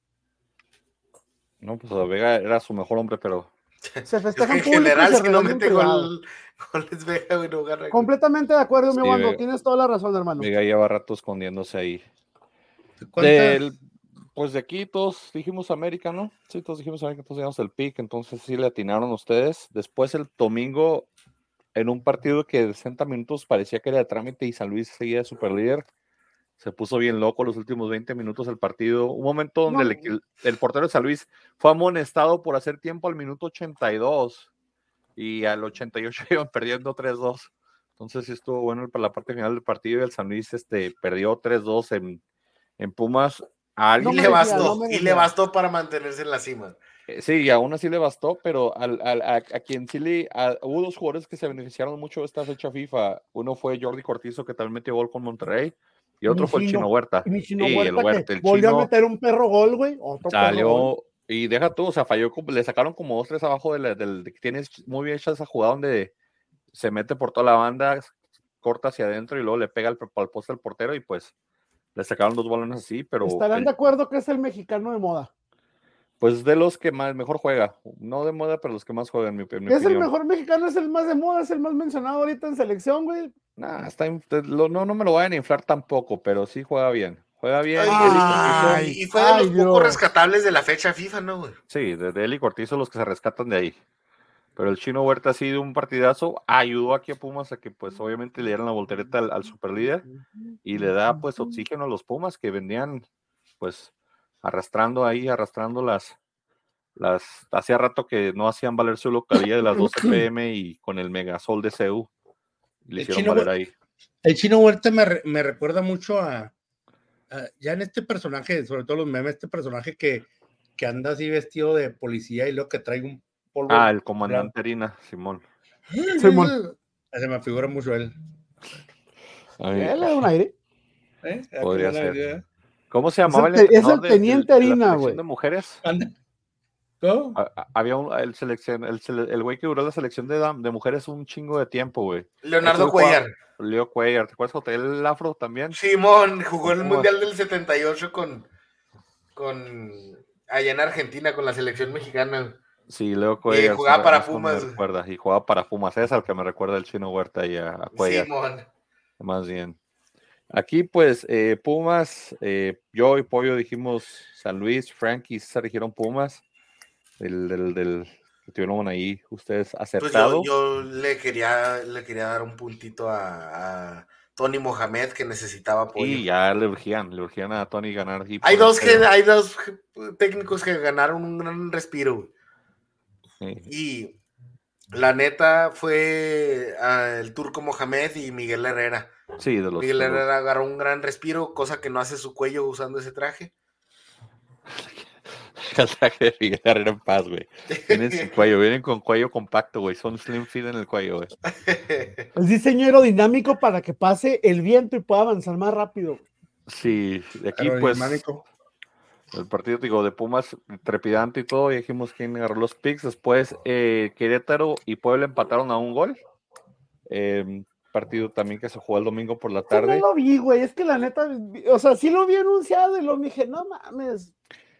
No, pues Vega era su mejor hombre, pero. Se festejan en general, si no mete gol, goles Vega, güey, no gana. Completamente de acuerdo, mi Wando. Tienes toda la razón, hermano. Vega lleva rato escondiéndose ahí. Del, pues de aquí todos dijimos América, ¿no? Sí, todos dijimos América, todos dijimos el pick, entonces sí le atinaron ustedes. Después el domingo, en un partido que de 60 minutos parecía que era de trámite y San Luis seguía de super líder, se puso bien loco los últimos 20 minutos del partido. Un momento donde el, portero de San Luis fue amonestado por hacer tiempo al minuto 82 y al 88 iban perdiendo 3-2. Entonces sí estuvo bueno para la parte final del partido y el San Luis este, perdió 3-2 en, en Pumas y, le bastó, y le bastó para mantenerse en la cima. Eh, sí, aún así le bastó, pero al, al, a, quien sí le. hubo dos jugadores que se beneficiaron mucho de esta fecha FIFA. Uno fue Jordi Cortizo, que también metió gol con Monterrey, y otro fue el Chino Huerta. Y Chino Huerta, el volvió a meter un perro gol, güey. Salió. Y deja tú, o sea, falló, le sacaron como dos, tres abajo del, del, que tienes muy bien hecha esa jugada donde se mete por toda la banda, corta hacia adentro y luego le pega al, al poste al portero y pues le sacaron dos balones así, pero. ¿Estarán de acuerdo que es el mexicano de moda? Pues de los que más mejor juega, no de moda, pero los que más juegan, mi, mi Es el mejor mexicano, es el más de moda, es el más mencionado ahorita en selección, güey. Nah, está, no, no me lo vayan a inflar tampoco, pero sí juega bien. Juega bien. y fue de los pocos rescatables de la fecha FIFA, ¿no, güey? Sí, de, él y Cortizo los que se rescatan de ahí. Pero el chino Huerta ha sido un partidazo, ayudó aquí a Pumas a que pues obviamente le dieran la voltereta al, super líder y le da pues oxígeno a los Pumas que venían pues arrastrando ahí, arrastrando las, las, hacía rato que no hacían valer su localidad de las 12 pm y con el megasol de CEU le hicieron valer ahí. El chino Huerta me, me recuerda mucho a, ya en este personaje, sobre todo los memes, este personaje que, que anda así vestido de policía y luego que trae un Ah, el comandante Harina, Simón. Simón. Se me figura mucho él. Él es un aire. ¿Eh? Podría ser. ¿Cómo se llamaba el, Es el teniente Harina, güey. de mujeres? ¿Cómo? Había un, el, selección, el, el güey que duró la selección de, de mujeres un chingo de tiempo, güey. Leonardo Cuellar. Leo Cuellar, ¿te acuerdas el Afro también? Simón, jugó en el Mundial del 78 con, con allá en Argentina con la selección mexicana. Sí, Leo. Y jugaba para Pumas. y jugaba para Pumas. Es al que me recuerda el chino Huerta y a, a Cuellar. Más bien. Aquí, pues, eh, Pumas, eh, yo y Pollo dijimos San Luis, Frank y César dijeron Pumas. El del, del que tuvieron ahí ustedes pues acertado. yo, le, quería, le quería dar un puntito a, Tony Mohamed que necesitaba apoyo. Y ya le urgían, le urgían a Tony ganar. hay, dos que, hay dos técnicos que ganaron un gran respiro. Y la neta fue ah, el turco Mohamed y Miguel Herrera. Sí, de los Miguel Herrera agarró un gran respiro, cosa que no hace su cuello usando ese traje. el traje de Miguel Herrera en paz, güey. Vienen sin cuello, vienen con cuello compacto, güey. Son slim fit en el cuello, güey. Es diseño aerodinámico para que pase el viento y pueda avanzar más rápido. Sí, de aquí pues el partido digo, de Pumas trepidante y todo, y dijimos quién agarró los picks. Después eh, Querétaro y Puebla empataron a un gol. Em, partido también que se jugó el domingo por la tarde. no lo vi, güey, es que la neta, o sea, sí lo vi anunciado y lo dije, no mames.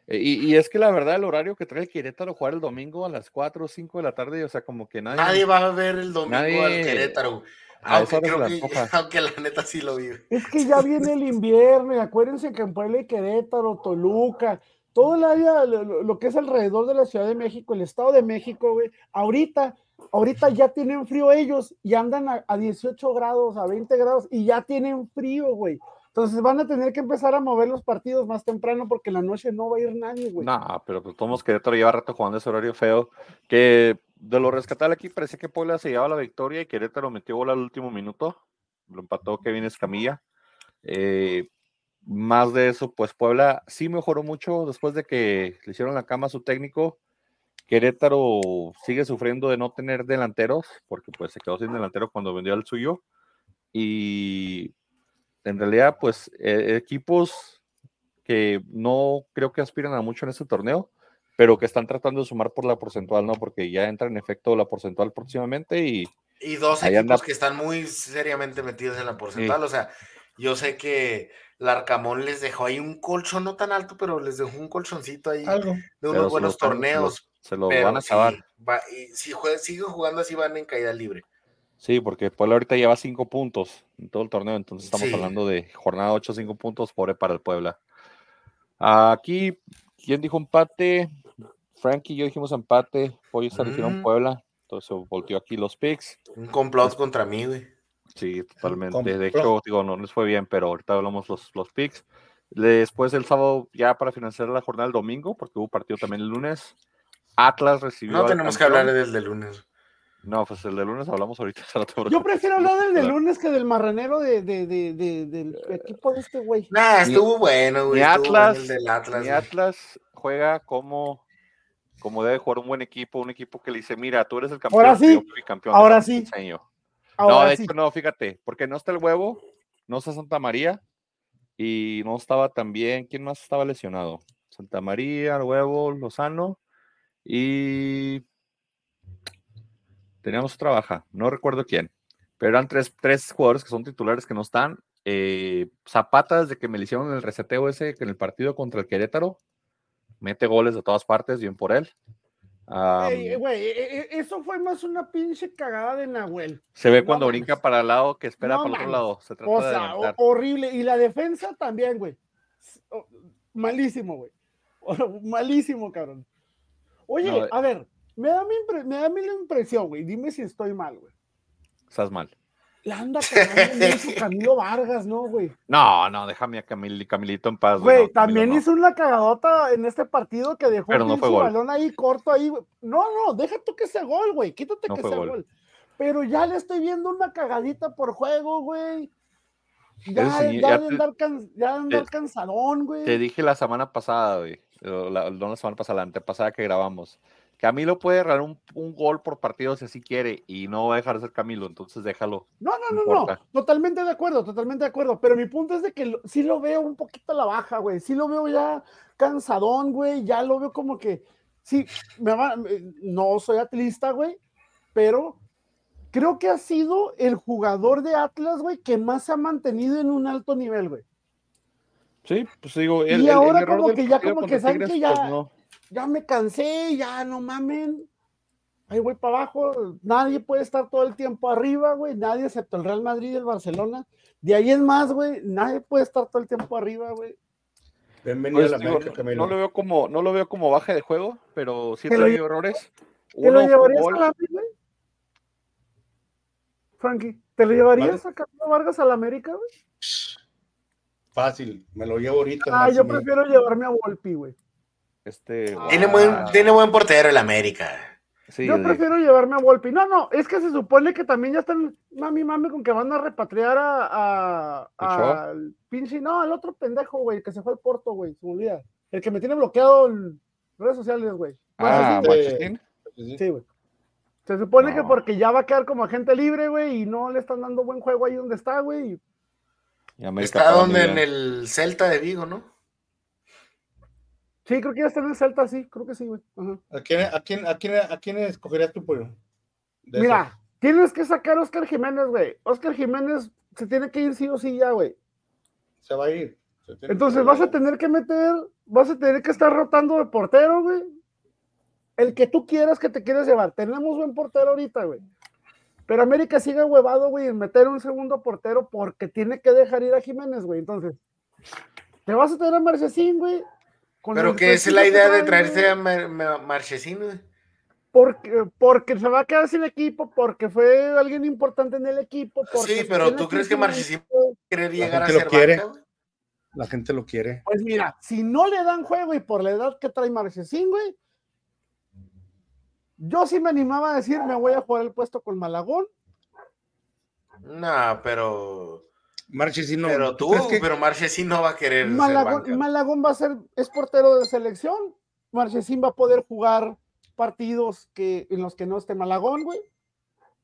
Eh, y, es que la verdad, el horario que trae el Querétaro jugar el domingo a las 4 o 5 de la tarde, o sea, como que nadie. Nadie va a ver el domingo al Querétaro. Aunque, aunque, la neta sí lo vive. Es que ya viene el invierno, y acuérdense que en Puebla y Querétaro, Toluca, todo el área, lo, que es alrededor de la Ciudad de México, el Estado de México, güey, ahorita, ahorita ya tienen frío ellos y andan a, a 18 grados, a 20 grados y ya tienen frío, güey. Entonces van a tener que empezar a mover los partidos más temprano porque en la noche no va a ir nadie, güey. No, pero pues todos Querétaro lleva rato jugando ese horario feo. Que de lo rescatable aquí parece que Puebla se llevaba la victoria y Querétaro metió bola al último minuto. Lo empató Kevin Escamilla. Eh, más de eso, pues Puebla sí mejoró mucho después de que le hicieron la cama a su técnico. Querétaro sigue sufriendo de no tener delanteros, porque pues se quedó sin delantero cuando vendió al suyo. Y en realidad, pues eh, equipos que no creo que aspiran a mucho en este torneo, pero que están tratando de sumar por la porcentual, ¿no? Porque ya entra en efecto la porcentual próximamente y... Y dos equipos que están muy seriamente metidos en la porcentual, o sea, yo sé que Larcamón les dejó ahí un colchón, no tan alto, pero les dejó un colchoncito ahí de unos buenos torneos. Se lo, van a acabar. y si siguen jugando así van en caída libre. Sí, porque Puebla ahorita lleva cinco puntos en todo el torneo, entonces estamos hablando de jornada 8, cinco puntos, pobre para el Puebla. Aquí, ¿quién dijo empate? Frankie y yo dijimos empate, Pollo está mm. Puebla, entonces volteó aquí los picks. Un complot contra mí, güey. Sí, totalmente. De hecho, digo, no les fue bien, pero ahorita hablamos los, los picks. Después el sábado, ya para financiar la jornada el domingo, porque hubo partido también el lunes. Atlas recibió. No tenemos que hablar del lunes. No, pues el de lunes hablamos ahorita. Yo prefiero hablar del de lunes que del marranero de, de, de, del equipo de este güey. Nah, estuvo bueno, güey. Mi Atlas, mi Atlas juega como, como debe jugar un buen equipo, un equipo que le dice, mira, tú eres el campeón. Ahora sí, campeón ahora sí. no, de hecho, no, fíjate, porque no está el huevo, no está Santa María y no estaba también, ¿quién más estaba lesionado? Santa María, el huevo, Lozano y teníamos otra baja, no recuerdo quién, pero eran tres, tres jugadores que son titulares que no están. Eh, Zapata, desde que me le hicieron el reseteo ese en el partido contra el Querétaro, mete goles de todas partes, bien por él. güey, e, e, eso fue más una pinche cagada de Nahuel. Se ve cuando brinca para el lado que espera para el otro lado. Se trata o sea, horrible. Y la defensa también, güey. Malísimo, güey. Malísimo, cabrón. Oye, a ver, me da, mi me da mi impresión, güey. Dime si estoy mal, güey. Estás mal. La anda cagando Camilo Vargas, ¿no, güey? No, no, déjame a Camil, Camilito en paz. Güey, también hizo una cagadota en este partido que dejó un balón ahí corto ahí. No, no, deja tú que sea gol, güey. Quítate que sea gol. Pero ya le estoy viendo una cagadita por juego, güey. Ya, ya, de andar, ya andar cansadón, güey. Te dije la semana pasada, güey. La, no la semana pasada, la antepasada que grabamos Camilo puede errar un, gol por partido si así quiere y no va a dejar de ser Camilo, entonces déjalo. No, no, no, no, totalmente de acuerdo, totalmente de acuerdo, pero mi punto es de que sí lo veo un poquito a la baja, güey, sí lo veo ya cansadón, güey, ya lo veo como que, sí, me no soy atlista, güey, pero creo que ha sido el jugador de Atlas, güey, que más se ha mantenido en un alto nivel, güey. Sí, pues digo, y ahora como que ya como que saben que ya, pues, ya me cansé, ya no mamen. Ahí voy para abajo. Nadie puede estar todo el tiempo arriba, güey. Nadie excepto el Real Madrid y el Barcelona. De ahí es más, güey. Nadie puede estar todo el tiempo arriba, güey. Bienvenido pues, a la América, no, lo veo como, no lo veo como baje de juego, pero sí tenido errores. ¿Te lo llevarías a la güey? Frankie, ¿te lo llevarías a Camilo Vargas a la América, güey? Fácil, me lo llevo ahorita. Ah, yo prefiero llevarme a Volpi, güey. Este, tiene, buen, tiene buen portero el América. Yo prefiero llevarme a Volpi. No, no, es que se supone que también ya están mami mami con que van a repatriar a, al pinche, no, al otro pendejo, güey, que se fue al Porto, güey, se me olvida. El que me tiene bloqueado en redes sociales, güey. Ah, Sí, güey. Se supone que porque ya va a quedar como agente libre, güey, y no le están dando buen juego ahí donde está, güey. Está donde en el Celta de Vigo, ¿no? Sí, creo que ya está en el Celta, sí, creo que sí, güey. ¿A, quién, a, quién, a, quién, ¿A quién escogerías tú, pollo? Mira, tienes que sacar a Oscar Jiménez, güey. Oscar Jiménez se tiene que ir sí o sí ya, güey. Se va a ir. Entonces vas a tener que meter, vas a tener que estar rotando de portero, güey. El que tú quieras que te quieras llevar. Tenemos buen portero ahorita, güey. Pero América sigue huevado, güey, en meter un segundo portero porque tiene que dejar ir a Jiménez, güey. Entonces, te vas a tener a Marchesín, güey. Pero que es la idea de traerse a Marchesín, güey. Porque, porque se va a quedar sin equipo, porque fue alguien importante en el equipo. Sí, pero ¿tú crees que Marchesín quiere llegar a ser quiere. La gente lo quiere. Pues mira, si no le dan juego y por la edad que trae Marchesín, güey, yo sí me animaba a decir, me voy a jugar el puesto con Malagón. No, pero. Marchesín no. Pero tú, pero Marchesín no va a querer. Malagón, Malagón va a ser, es portero de selección. Marchesín va a poder jugar partidos que, en los que no esté Malagón, güey.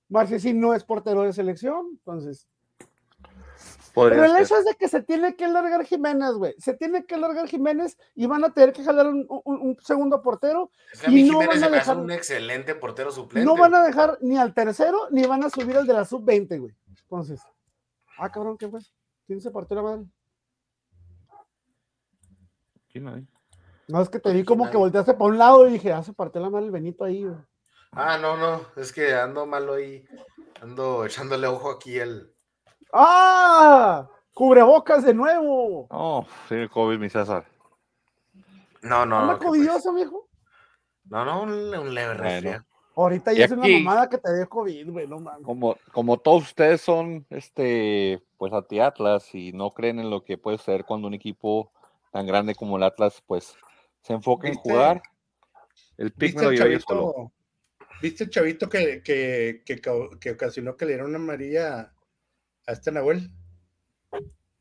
Marchesín no es portero de selección, entonces. Pero el hecho es de que se tiene que largar Jiménez, güey. Se tiene que largar Jiménez y van a tener que jalar un, segundo portero. y no van a dejar un excelente portero suplente. No van a dejar ni al tercero ni van a subir al de la sub 20, güey. Entonces, ah, cabrón, ¿qué fue? ¿Quién se partió la madre? ¿Quién hay? No, es que te vi como que volteaste para un lado y dije, ah, se partió la madre el Benito ahí, güey. Ah, no, no, es que ando malo ahí, ando echándole ojo aquí el, ¡Ah! Cubrebocas de nuevo. Oh, sí, el COVID, mi César. No, no. ¿Anda covidioso, viejo? No, no, un, leve resfriado. Ahorita ya es una mamada que te dé COVID, güey, no mames. Como, como todos ustedes son, este, pues anti-Atlas y no creen en lo que puede ser cuando un equipo tan grande como el Atlas, pues, se enfoca en jugar. El pick me lo llevé solo. ¿Viste el chavito que, que, que, que, ocasionó que le dieron una amarilla a este Nahuel.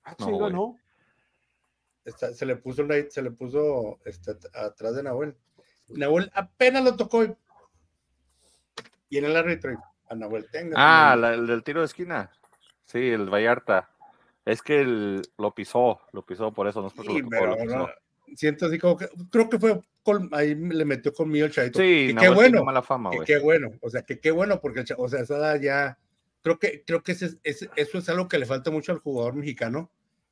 Ah, no, no. se le puso se le puso este, atrás de Nahuel. Nahuel apenas lo tocó y, en el árbitro a Nahuel tenga. Ah, el del tiro de esquina. Sí, el Vallarta. Es que lo pisó, lo pisó por eso, no es porque siento así como que creo que fue ahí le metió conmigo el chavito. Sí, qué bueno. Mala fama, qué bueno, o sea, que qué bueno porque o sea, esa ya creo que, creo que ese, eso es algo que le falta mucho al jugador mexicano.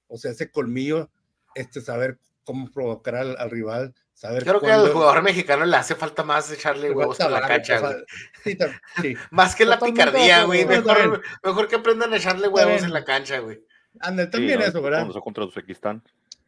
O sea, ese colmillo, este, saber cómo provocar al, rival, saber. Creo que al jugador mexicano le hace falta más echarle huevos a la cancha, más que la picardía, güey. Mejor, mejor, que aprendan a echarle huevos en la cancha, güey. Anda, también eso, ¿verdad? contra Uzbekistán.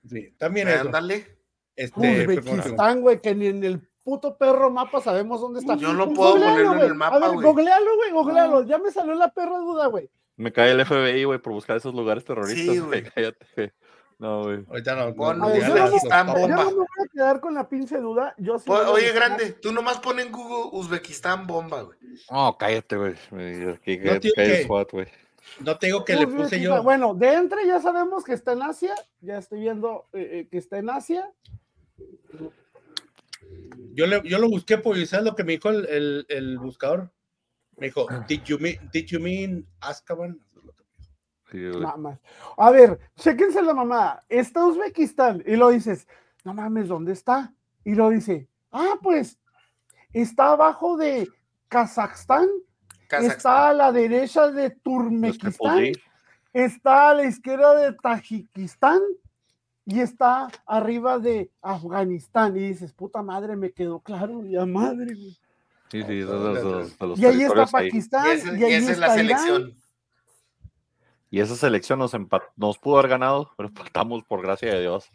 Sí, también eso. Ándale. Este, Uzbekistán, güey, que ni en el puto perro mapa sabemos dónde está. Yo no puedo ponerlo en el mapa, güey. Googlealo, güey, googlealo. Ya me salió la perra duda, güey. Me cae el FBI, güey, por buscar esos lugares terroristas. Sí, güey. Cállate, No, güey. Ahorita no. Uzbekistán, bomba. Yo no me voy a quedar con la pinche duda. Yo sí Oye, grande, tú nomás pon en Google Uzbekistán bomba, güey. No, cállate, güey. No te digo que le puse yo. Bueno, de entre ya sabemos que está en Asia. Ya estoy viendo eh, eh, que está en Asia. Yo, le, yo lo busqué por ¿sabes lo que me dijo el, el, buscador? Me dijo, ah. did you mean, did you mean Azkaban? A ver, chequense la mamá. Está Uzbekistán y lo dices, no mames, ¿dónde está? Y lo dice, ah, pues está abajo de Kazajstán, está a la derecha de Turmekistán, está a la izquierda de Tajikistán y está arriba de Afganistán. Y dices, puta madre, me quedó claro, ya madre, Sí, sí, de los, de los Y ahí está Pakistán. Y, ahí esa es la selección. Y esa selección nos, nos pudo haber ganado, pero empatamos por gracia de Dios.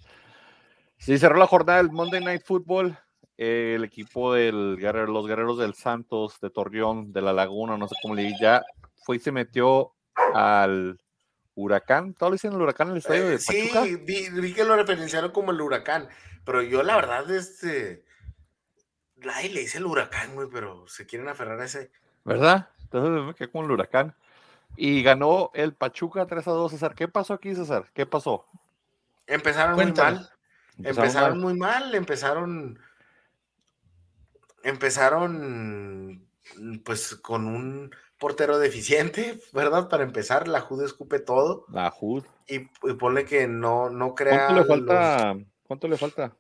Sí, cerró la jornada del Monday Night Football. el equipo de los guerreros del Santos, de Torreón, de la Laguna, no sé cómo le ya fue y se metió al Huracán, ¿todo le dicen el huracán en el estadio de eh, Pachuca? Sí, vi, que lo referenciaron como el huracán, pero yo la verdad, este, ay, le dice el huracán, güey, pero se quieren aferrar a ese. ¿Verdad? Entonces me quedé con el huracán. Y ganó el Pachuca 3 a 2, César. ¿Qué pasó aquí, César? ¿Qué pasó? Empezaron muy mal. Empezaron, muy mal, empezaron. Empezaron pues con un portero deficiente, ¿verdad? Para empezar, la Jud escupe todo. La Jud. Y, ponle que no, no crea. ¿Cuánto le falta? ¿Cuánto le falta?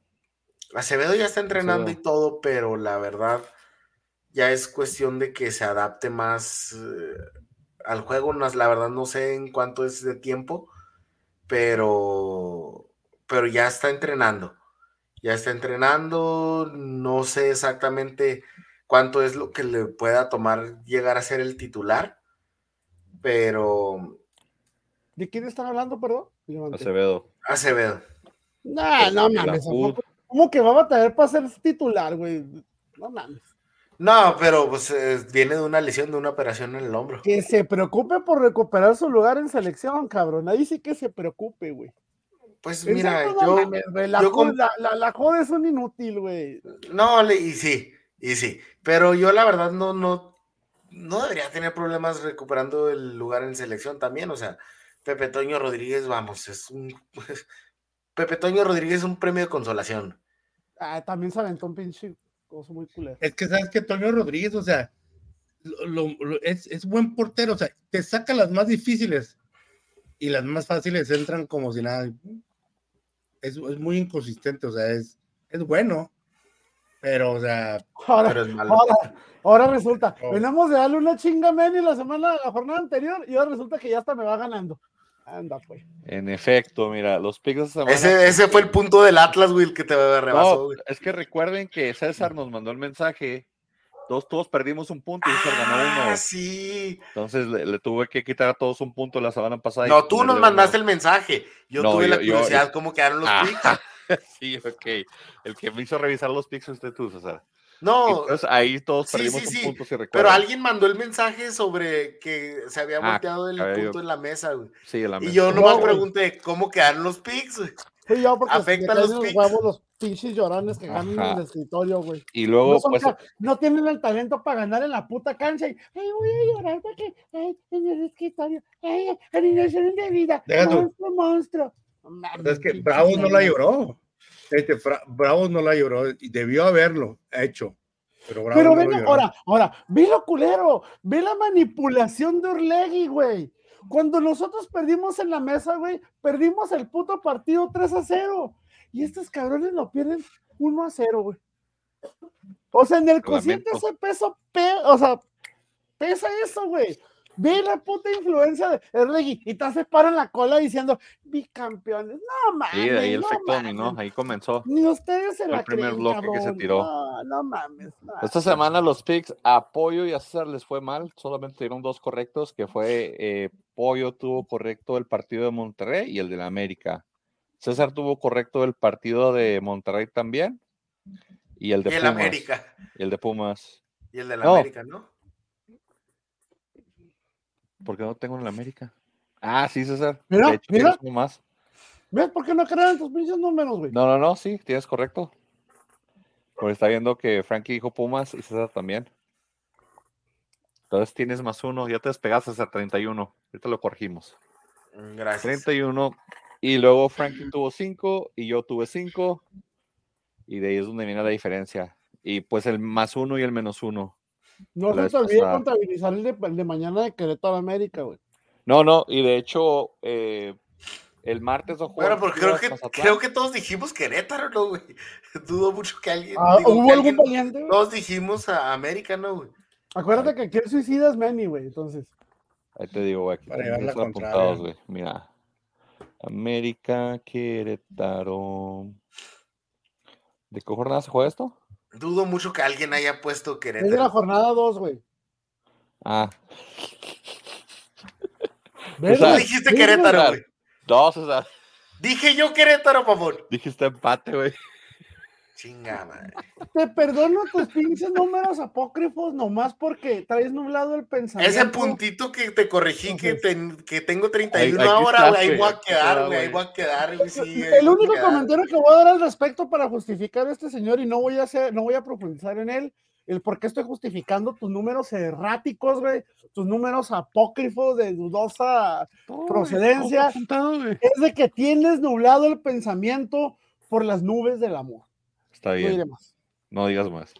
Acevedo ya está entrenando y todo, pero la verdad ya es cuestión de que se adapte más eh, al juego. la verdad no sé en cuánto es de tiempo, pero pero ya está entrenando. Ya está entrenando, no sé exactamente cuánto es lo que le pueda tomar llegar a ser el titular, pero... ¿De quién están hablando, perdón? Acevedo. Acevedo. No, no mames. ¿Cómo que va a batallar para ser titular, güey? No mames. No, pero pues viene de una lesión, de una operación en el hombro. Que se preocupe por recuperar su lugar en selección, cabrón. Ahí sí que se preocupe, güey. Pues mira, yo, la, la, joda es un inútil, güey. No, y sí, y sí. Pero yo la verdad no, no, no debería tener problemas recuperando el lugar en selección también. O sea, Pepe Toño Rodríguez, vamos, es un. Pepe Toño Rodríguez es un premio de consolación. Ah, también se aventó un pinche muy Es que sabes que Toño Rodríguez, o sea, es, buen portero, o sea, te saca las más difíciles y las más fáciles entran como si nada. Es, muy inconsistente, o sea, es, es bueno, pero, o sea, ahora, ahora, resulta, oh. venimos de darle una chinga a Manny la semana, la jornada anterior, y ahora resulta que ya hasta me va ganando. Anda, pues. En efecto, mira, los picks ese, ese fue el punto del Atlas, Will, que te rebasó. es que recuerden que César nos mandó el mensaje. Todos, todos perdimos un punto y César ganó uno. Ah, sí. Entonces le, tuve que quitar a todos un punto la semana pasada. No, tú nos mandaste el mensaje. Yo tuve la curiosidad cómo quedaron los ah, picks. sí, ok. El que me hizo revisar los picks usted tú, César. No. Entonces ahí todos perdimos un punto, si Pero alguien mandó el mensaje sobre que se había ah, volteado el punto en la mesa, güey. Sí, en la mesa. Y yo nomás pregunté, ¿cómo quedan los picks, güey? Sí, yo porque afectan los, los huevos los pinches llorones que ganan en el escritorio, güey. Y luego, no, pues, no tienen el talento para ganar en la puta cancha y, ay, voy a llorar porque, ay, en el escritorio, ay, animación de vida, monstruo, monstruo. es que Bravo no la lloró. Este, Bravo no la lloró y debió haberlo hecho. Pero, Pero ve, ahora, ahora, ve lo culero, ve la manipulación de Orlegui, güey. Cuando nosotros perdimos en la mesa, güey, perdimos el puto partido 3 a 0. Y estos cabrones lo pierden 1 a 0, güey. O sea, en el cociente ese peso, o sea, pesa eso, güey. Ve la puta influencia de Erlegui y te hace para en la cola diciendo bicampeones. No mames. Sí, de ahí el no efecto dominó, ahí comenzó. Ni ustedes se la El primer bloque que se tiró. No, no mames. Esta semana los picks a Pollo y a César les fue mal, solamente tuvieron dos correctos, que fue eh, Pollo tuvo correcto el partido de Monterrey y el de la América. César tuvo correcto el partido de Monterrey también y el de y el América. Y el de Pumas. Y el de la América, ¿no? Porque no tengo en la América. Ah, sí, César. Mira, mira. Más. ¿Ves por qué no crean tus pinches números, güey? No, no, no, sí, tienes correcto. Porque está viendo que Frankie dijo Pumas y César también. Entonces tienes más uno, ya te despegaste hasta 31. Ahorita lo corregimos. Gracias. 31. Y luego Frankie tuvo 5 y yo tuve 5. Y de ahí es donde viene la diferencia. Y pues el más uno y el menos uno. No se te olvide contabilizar el de, mañana de Querétaro América, güey. No, no, y de hecho, eh, el martes o jueves. Bueno, porque creo que, creo que todos dijimos Querétaro, ¿no, güey? Dudo mucho que alguien. Ah, ¿Hubo algún valiente? Todos dijimos a América, ¿no, güey? Acuérdate que aquí el suicida es Manny, güey, entonces. Ahí te digo, güey. Para apuntados, güey. Mira. América, Querétaro. ¿De qué jornada se juega esto? Dudo mucho que alguien haya puesto Querétaro. Es de la jornada 2, güey. Ah. ¿Tú dijiste Querétaro, güey? Dos, o sea. Dije yo Querétaro, por favor. Dijiste empate, güey. Chinga, madre. Te perdono tus pinches números apócrifos nomás porque traes nublado el pensamiento. Ese puntito que te corregí, que, que, tengo 31 ahora, güey, ahí voy a quedar, güey, ahí voy a quedar, güey. Sí, el único comentario que voy a dar al respecto para justificar a este señor y no voy a hacer, no voy a profundizar en él, el por qué estoy justificando tus números erráticos, güey, tus números apócrifos de dudosa procedencia, es de que tienes nublado el pensamiento por las nubes del amor. Está bien. No, digas más.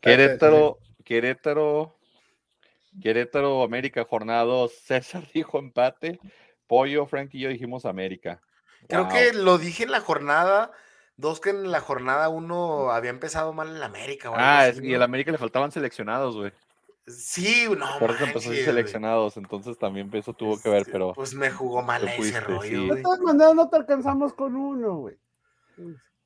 Querétaro, Querétaro, Querétaro, América, jornada César dijo empate. Pollo, Frank y yo dijimos América. Creo que lo dije en la jornada dos que en la jornada uno había empezado mal en la América. ah, y el América le faltaban seleccionados, güey. Sí, no. Por eso empezó a seleccionados, entonces también eso tuvo que ver, pero. Pues me jugó mal ese rollo. De todas maneras, no te alcanzamos con uno, güey.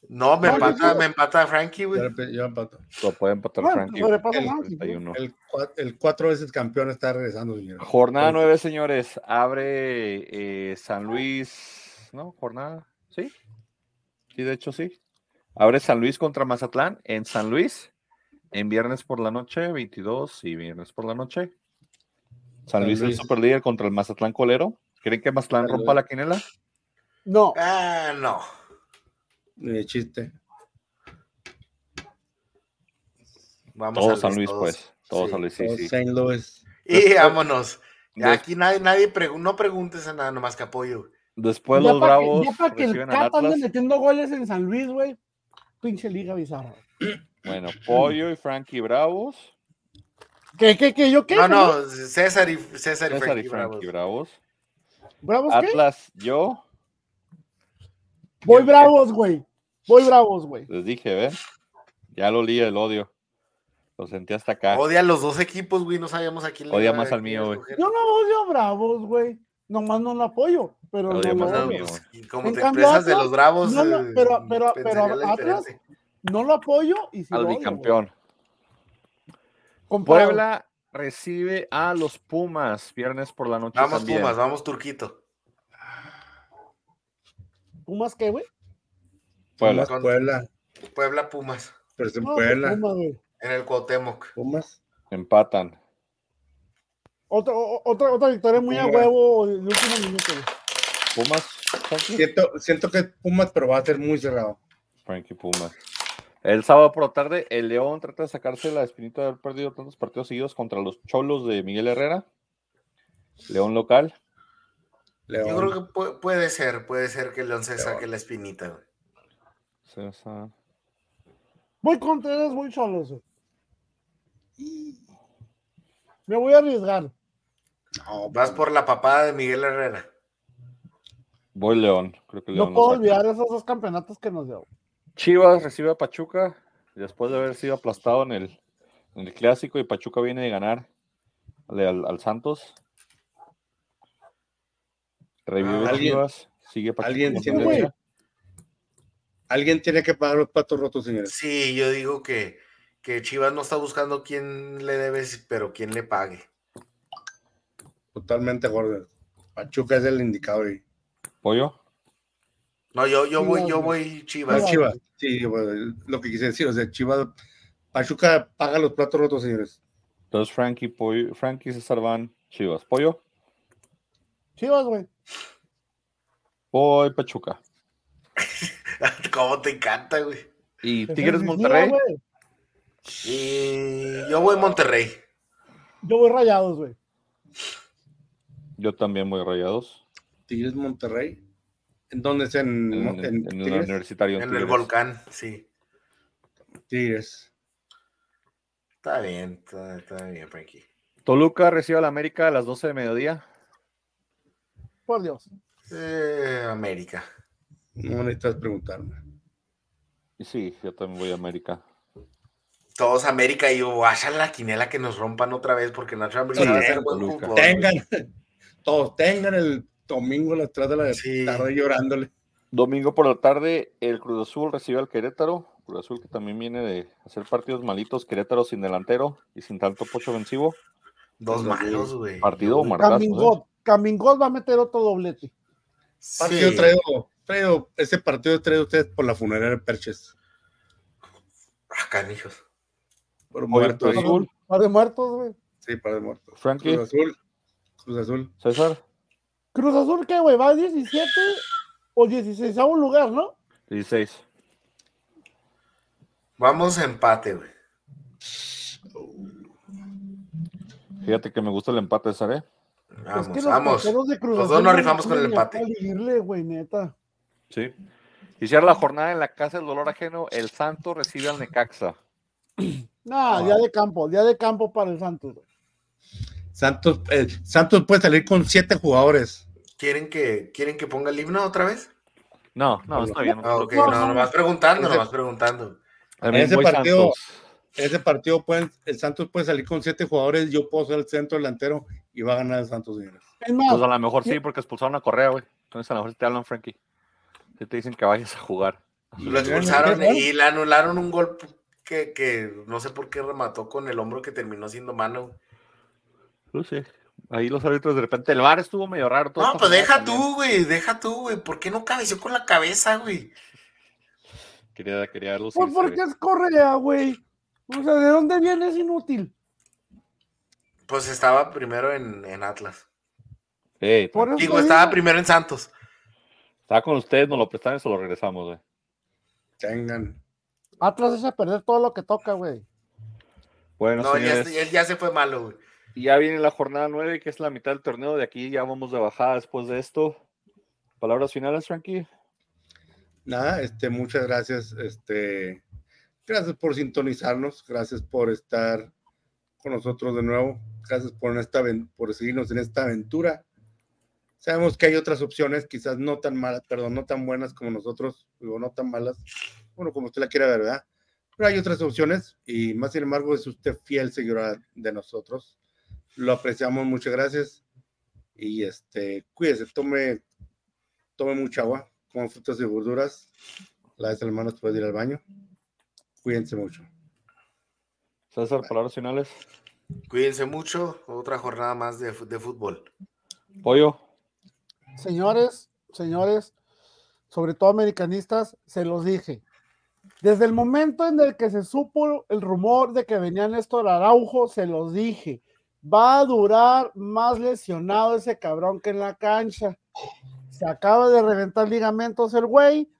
No, me empata, me empata Frankie, güey. Yo empato. Lo puede empatar Frankie. El, el, cuatro veces campeón está regresando, señor. Jornada nueve, señores. Abre eh, San Luis, ¿no? Jornada, ¿sí? Sí, de hecho sí. Abre San Luis contra Mazatlán en San Luis en viernes por la noche, 22 y viernes por la noche. San Luis, el super líder contra el Mazatlán Colero. ¿Creen que Mazatlán rompa la quinela? No. Ah, no. Ni de chiste. Vamos Todos San Luis, pues. Todos San Luis, sí, sí. San Luis. Y vámonos. aquí nadie, nadie no preguntes a nada, nomás que apoyo. Después los Bravos. ya para que el Cat ande metiendo goles en San Luis, güey. Pinche liga bizarra. Bueno, Pollo y Frankie Bravos. ¿Qué, qué, qué? ¿Yo qué? No, no, César y, César, y Frankie, Frankie Bravos. ¿Bravos Atlas, yo. Voy Bravos, güey. Voy Bravos, güey. Les dije, ¿ven? Ya lo olía el odio. Lo sentí hasta acá. Odia a los dos equipos, güey. No sabíamos a quién le Odia más al mío, güey. Yo no odio a Bravos, güey. Nomás no lo apoyo. Pero odia más al mío. Y como te expresas de los Bravos. No, no, pero, pero, pero Atlas no lo apoyo y si Al bicampeón. Puebla recibe a los Pumas viernes por la noche. Vamos Pumas, vamos Turquito. ¿Pumas qué, güey? Puebla. Puebla. Puebla Pumas. Pero es en Puebla. en el Cuauhtémoc. Pumas. Empatan. Otra, otra, otra victoria muy a huevo de último minuto. Pumas. Siento, siento que Pumas, pero va a ser muy cerrado. Frankie Pumas. El sábado por la tarde, el León trata de sacarse la espinita de haber perdido tantos partidos seguidos contra los Cholos de Miguel Herrera. León local. Yo creo que puede, ser, puede ser que León se saque la espinita. Voy contra ellos, voy Cholos. Me voy a arriesgar. vas por la papada de Miguel Herrera. Voy León. Creo que no puedo olvidar esos dos campeonatos que nos dio. Chivas recibe a Pachuca después de haber sido aplastado en el, en el clásico y Pachuca viene de ganar al, Santos. Revive ah, Chivas, sigue Pachuca. ¿Alguien tiene, alguien tiene que pagar los patos rotos, señores. Sí, yo digo que, que Chivas no está buscando quién le debe, pero quién le pague. Totalmente gordo. Pachuca es el indicador. ¿Pollo? No, yo, yo voy, yo voy Chivas. Chivas. Sí, lo que quise decir, o sea, Chivas, Pachuca paga los platos rotos, señores. Entonces, Frankie, Pollo, Frankie César Van, Chivas. ¿Pollo? Chivas, güey. Voy Pachuca. ¿Cómo te encanta, güey? ¿Y Tigres Monterrey? Y yo voy Monterrey. Yo voy Rayados, güey. Yo también voy Rayados. Tigres Monterrey. ¿En dónde es? ¿En, en, el universitario? En, el volcán, sí. Tigres. Está bien, está, bien, Frankie. Toluca recibe a la América a las 12 de mediodía. Por Dios. Eh, América. No necesitas preguntarme. Sí, yo también voy a América. Todos América y vaya la quinela que nos rompan otra vez porque no sí, va a ser buen Tengan, todos tengan el domingo a las 3 de la tarde llorándole. Domingo por la tarde, el Cruz Azul recibe al Querétaro. Cruz Azul que también viene de hacer partidos malitos. Querétaro sin delantero y sin tanto pocho ofensivo. Dos malos, güey. Partido marcado. Camingot, ¿eh? va a meter otro doblete. Partido traigo, traigo, ese partido traído ustedes por la funeraria de Perches. Ah, canijos. Por muertos. Azul. Par de muertos, güey. Sí, par de muertos. Frankie. Cruz Azul. Cruz Azul. César. Cruz Azul, ¿qué, güey? ¿Va a 17 o 16 a un lugar, no? 16. Vamos a empate, güey. Fíjate que me gusta el empate, ¿sabes? Vamos, es que los vamos. De Cruz los dos nos rifamos con el empate. güey, neta. Sí. Y cierra la jornada en la casa del dolor ajeno. El Santo recibe al Necaxa. No, día de campo, día de campo para el Santos. Santos, eh, Santos puede salir con siete jugadores. ¿Quieren que, ¿Quieren que ponga el himno otra vez? No, no, está bien. No, no, no, nomás preguntando, nomás preguntando. En ese partido, ese partido pueden, el Santos puede salir con siete jugadores, yo puedo ser el centro delantero y va a ganar el Santos, señores. Pues a lo mejor sí, porque expulsaron a Correa, güey. Entonces a lo mejor te hablan, Frankie. Si te dicen que vayas a jugar. Lo expulsaron y le anularon un gol que, que, no sé por qué remató con el hombro que terminó siendo mano. No sé. Ahí los árbitros de repente, el bar estuvo medio raro. no, pues deja tú, güey, deja tú, güey. ¿Por qué no cabeció con la cabeza, güey? Quería, quería Pues porque es Correa, güey. O sea, ¿de dónde viene? Es inútil. Pues estaba primero en, en Atlas. Hey, Digo, estaba primero en Santos. Estaba con ustedes, nos lo prestaron y se lo regresamos, güey. Tengan. Atlas es a perder todo lo que toca, güey. Bueno, no, ya, ya, se fue malo, güey. Y ya viene la jornada 9, que es la mitad del torneo. De aquí ya vamos de bajada después de esto. Palabras finales, Frankie. Nada, este, muchas gracias. Este, gracias por sintonizarnos, gracias por estar con nosotros de nuevo, gracias por, esta, por seguirnos en esta aventura. Sabemos que hay otras opciones, quizás no tan malas, perdón, no tan buenas como nosotros, o no tan malas, bueno, como usted la quiera ver, ¿verdad? Pero hay otras opciones y más sin embargo es usted fiel seguidor de nosotros. Lo apreciamos, muchas gracias. Y este, cuídese, tome, tome mucha agua, como frutas y verduras. La vez hermanos puede ir al baño. Cuídense mucho. César, palabras finales. Cuídense mucho. Otra jornada más de, de fútbol. Pollo. Señores, señores, sobre todo americanistas, se los dije. Desde el momento en el que se supo el rumor de que venía Néstor Araujo, se los dije. Va a durar más lesionado ese cabrón que en la cancha. Se acaba de reventar ligamentos el güey.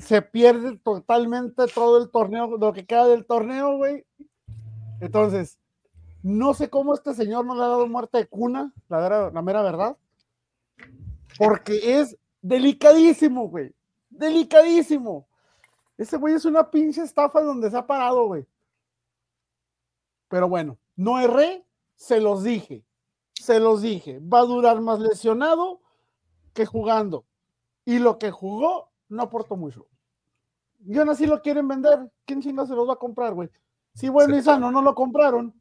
Se pierde totalmente todo el torneo, lo que queda del torneo, güey. Entonces, no sé cómo este señor no le ha dado muerte de cuna, la, la mera verdad. Porque es delicadísimo, güey. Delicadísimo. Ese güey es una pinche estafa donde se ha parado, güey. Pero bueno, no erré, se los dije. Se los dije. Va a durar más lesionado que jugando. Y lo que jugó no aportó mucho. Y aún así lo quieren vender. ¿Quién chinga se los va a comprar, güey? Si bueno y sano no lo compraron.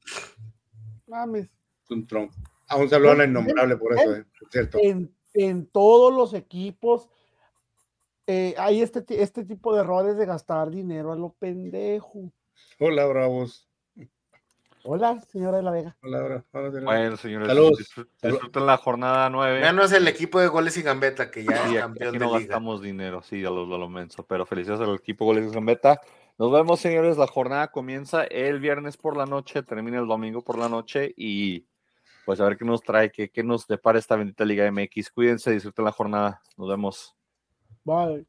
Mames. Un tronco. Aún se habló la innombrable por eso, eh, cierto. En, en todos los equipos eh, hay este, este tipo de errores de gastar dinero a lo pendejo. Hola, bravos. Hola, señora de la Vega. Hola, hola, Bueno, señores, Saludos. disfruten la jornada 9. Menos el equipo de goles y gambeta, que ya es campeón aquí no gastamos dinero, sí, a lo, lo menso, pero felicidades al equipo goles y gambeta. Nos vemos, señores. La jornada comienza el viernes por la noche, termina el domingo por la noche y pues a ver qué nos trae, qué, qué nos depara esta bendita Liga MX. Cuídense, disfruten la jornada. Nos vemos. Bye.